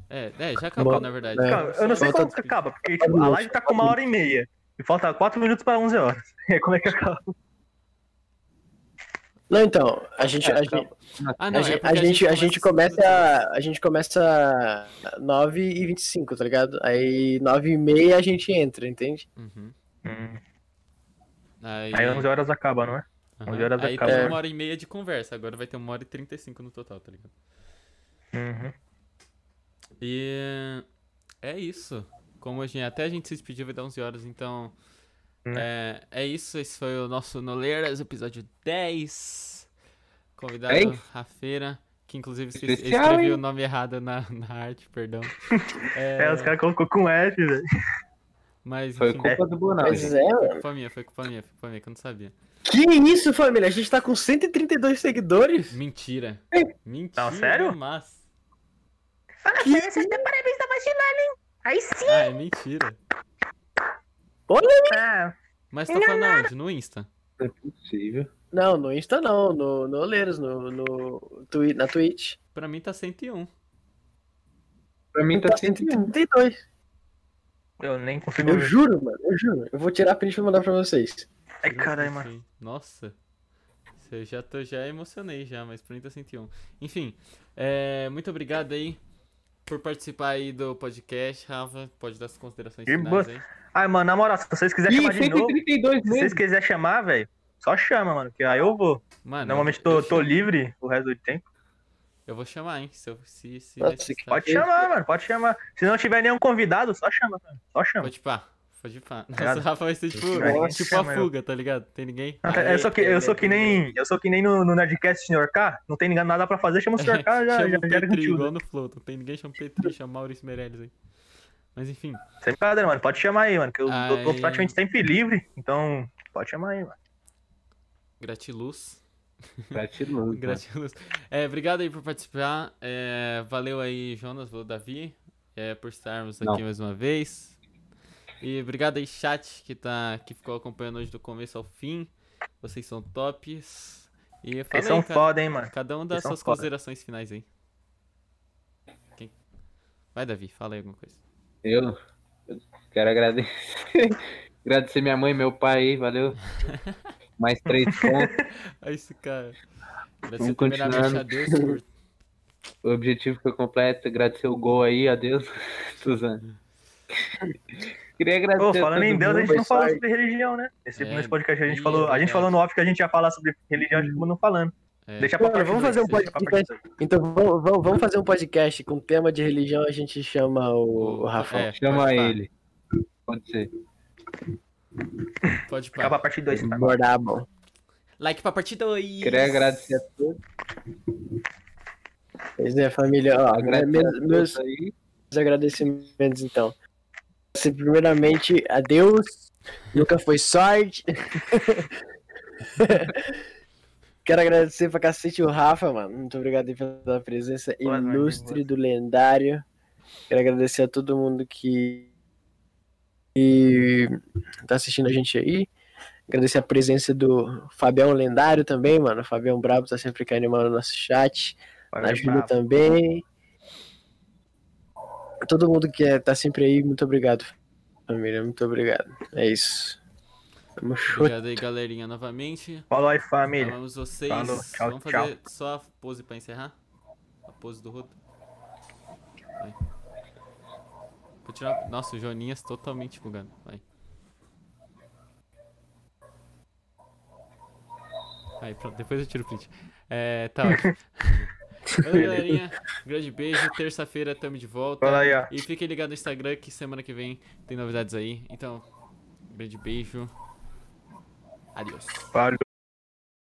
É, é, já acabou, Bom, na verdade. é. Cara, eu não sei Falta- como que acaba, porque tipo, a live tá com uma hora e meia. E falta 4 minutos pra 11 horas. E aí, como é que acaba? Não, então, a gente, a gente, Ah, não, a é gente, porque a gente, a gente começa, a, a gente começa 9 e 25, tá ligado? Aí 9 e meia a gente entra, entende? Uhum. Hum, Aí, Aí 11 horas acaba, não é? Aham. 11 horas Aí acaba. tem É. uma hora e meia de conversa, agora vai ter uma hora e 35 no total, tá ligado? Uhum. E é isso. Como hoje até a gente se despediu, vai dar 11 horas, então. É, é isso, esse foi o nosso Noleiras, episódio 10. Convidado Dez? Rafeira, que inclusive esqueci, escrevi hein? o nome errado na, na arte, perdão. É, os caras colocou com F, velho. Mas Foi enfim, culpa do Bonal. É, mano. culpa minha, foi culpa minha, foi culpa minha, que eu não sabia. Que isso, família? A gente tá com 132 seguidores? Mentira. É. Mentira, sério? Mas... Fala sério, vocês têm parabéns da vacilando, hein? Aí sim! Ah, é mentira. É, Mas tá falando aonde? No Insta. Não é possível. Não, no Insta não, no, no Oleiros, no, no, twi- na Twitch. Pra mim tá 101. Pra mim tá Tá sendo 132. eu nem consigo Eu juro, mano, eu juro. Eu vou tirar a print e mandar pra vocês. Ai, caralho, mano. Nossa. Eu já, tô, já emocionei já, mas pra mim tá 101. Enfim, é, muito obrigado aí por participar aí do podcast, Rafa. Pode dar as considerações Que finais aí. Ai, mano, na moral, se vocês quiserem Ih, chamar de novo, 132 se vocês quiserem chamar, velho, só chama, mano, que aí eu vou. Mano, Normalmente eu, tô, eu tô livre o resto do tempo. Eu vou chamar, hein? Se, eu- se, se necessário. Pode chamar, mano, pode chamar. Se não tiver nenhum convidado, só chama, mano. Só chama. Pode pá. Pode pá. Nossa, o Rafa vai ser tipo, Nossa, tipo a mano. fuga, tá ligado? Tem ninguém? Eu sou que, eu sou que nem. Eu sou que nem no, no Nerdcast Sr. K, não tem ninguém nada pra fazer, chama o Sr. K, já, chama já, o já Petri, igual no Flow. Não tem ninguém, chama o Petri, chama o Maurício Meirelles aí. Mas enfim. Sem brincadeira, mano. Pode chamar aí, mano. Que eu tô, tô Aí. praticamente sempre livre, então pode chamar aí, mano. Gratiluz. Gratiluz. mano. Gratiluz. É, obrigado aí por participar. É, valeu aí, Jonas, valeu, Davi, é, por estarmos aqui Não. mais uma vez. E obrigado aí, chat, que, tá, que ficou acompanhando hoje do começo ao fim. Vocês são tops. E fala Eles são aí, cara, foda, hein, mano. cada um dá Eles suas foda. considerações finais aí. Quem? Vai, Davi, fala aí alguma coisa. Eu eu quero agradecer. agradecer minha mãe e meu pai aí, valeu. Mais três pontos. Aí esse cara. Agradecer primeiramente continuando. a Deus por O objetivo foi completo. Agradecer o gol aí, adeus. Suzana. Queria agradecer. Pô, a falando em Deus, a gente não falou sobre religião, né? Esse, É, nesse podcast a gente falou. é a gente verdade. falou no off que a gente ia falar sobre religião, a gente acabou não falando. É, Deixa pra parte vamos fazer um parte podcast. Então vamos, vamos- fazer um podcast com tema de religião, a gente chama o, o Rafael. é, Chama ele. Pode ser. Pode Fica pra pá. parte 2, tá? Bordar bom. Like pra partida 2. Queria agradecer a todos. Pois é, família. Ó, Agradecer meus, a meus agradecimentos, então. Agradecer Primeiramente, a Deus. Nunca foi sorte. Quero agradecer pra cacete o Rafa, mano. Muito obrigado aí pela presença Boa noite, ilustre do lendário. Quero agradecer a todo mundo que, que tá assistindo a gente aí. Agradecer a presença do Fabião Lendário também, mano. O Fabião Brabo tá sempre aqui animando o nosso chat. A Valeu, Júlia bravo. também. Todo mundo que é, tá sempre aí, muito obrigado, família. Muito obrigado. É isso. Tamo junto. Obrigado aí, galerinha, novamente. Falou aí, família. Amamos vocês. Falou, tchau, Vamos fazer só a pose pra encerrar? A pose do rodo. Vai. Vou tirar... Nossa, o Joninhas totalmente bugando. Vai. Aí, pronto. Depois eu tiro o print. É, tá ótimo. Valeu, galerinha. Grande beijo. Terça-feira tamo de volta. Fala aí, ó. E fiquem ligados no Instagram que semana que vem tem novidades aí. Então, grande beijo. Adeus. Valeu.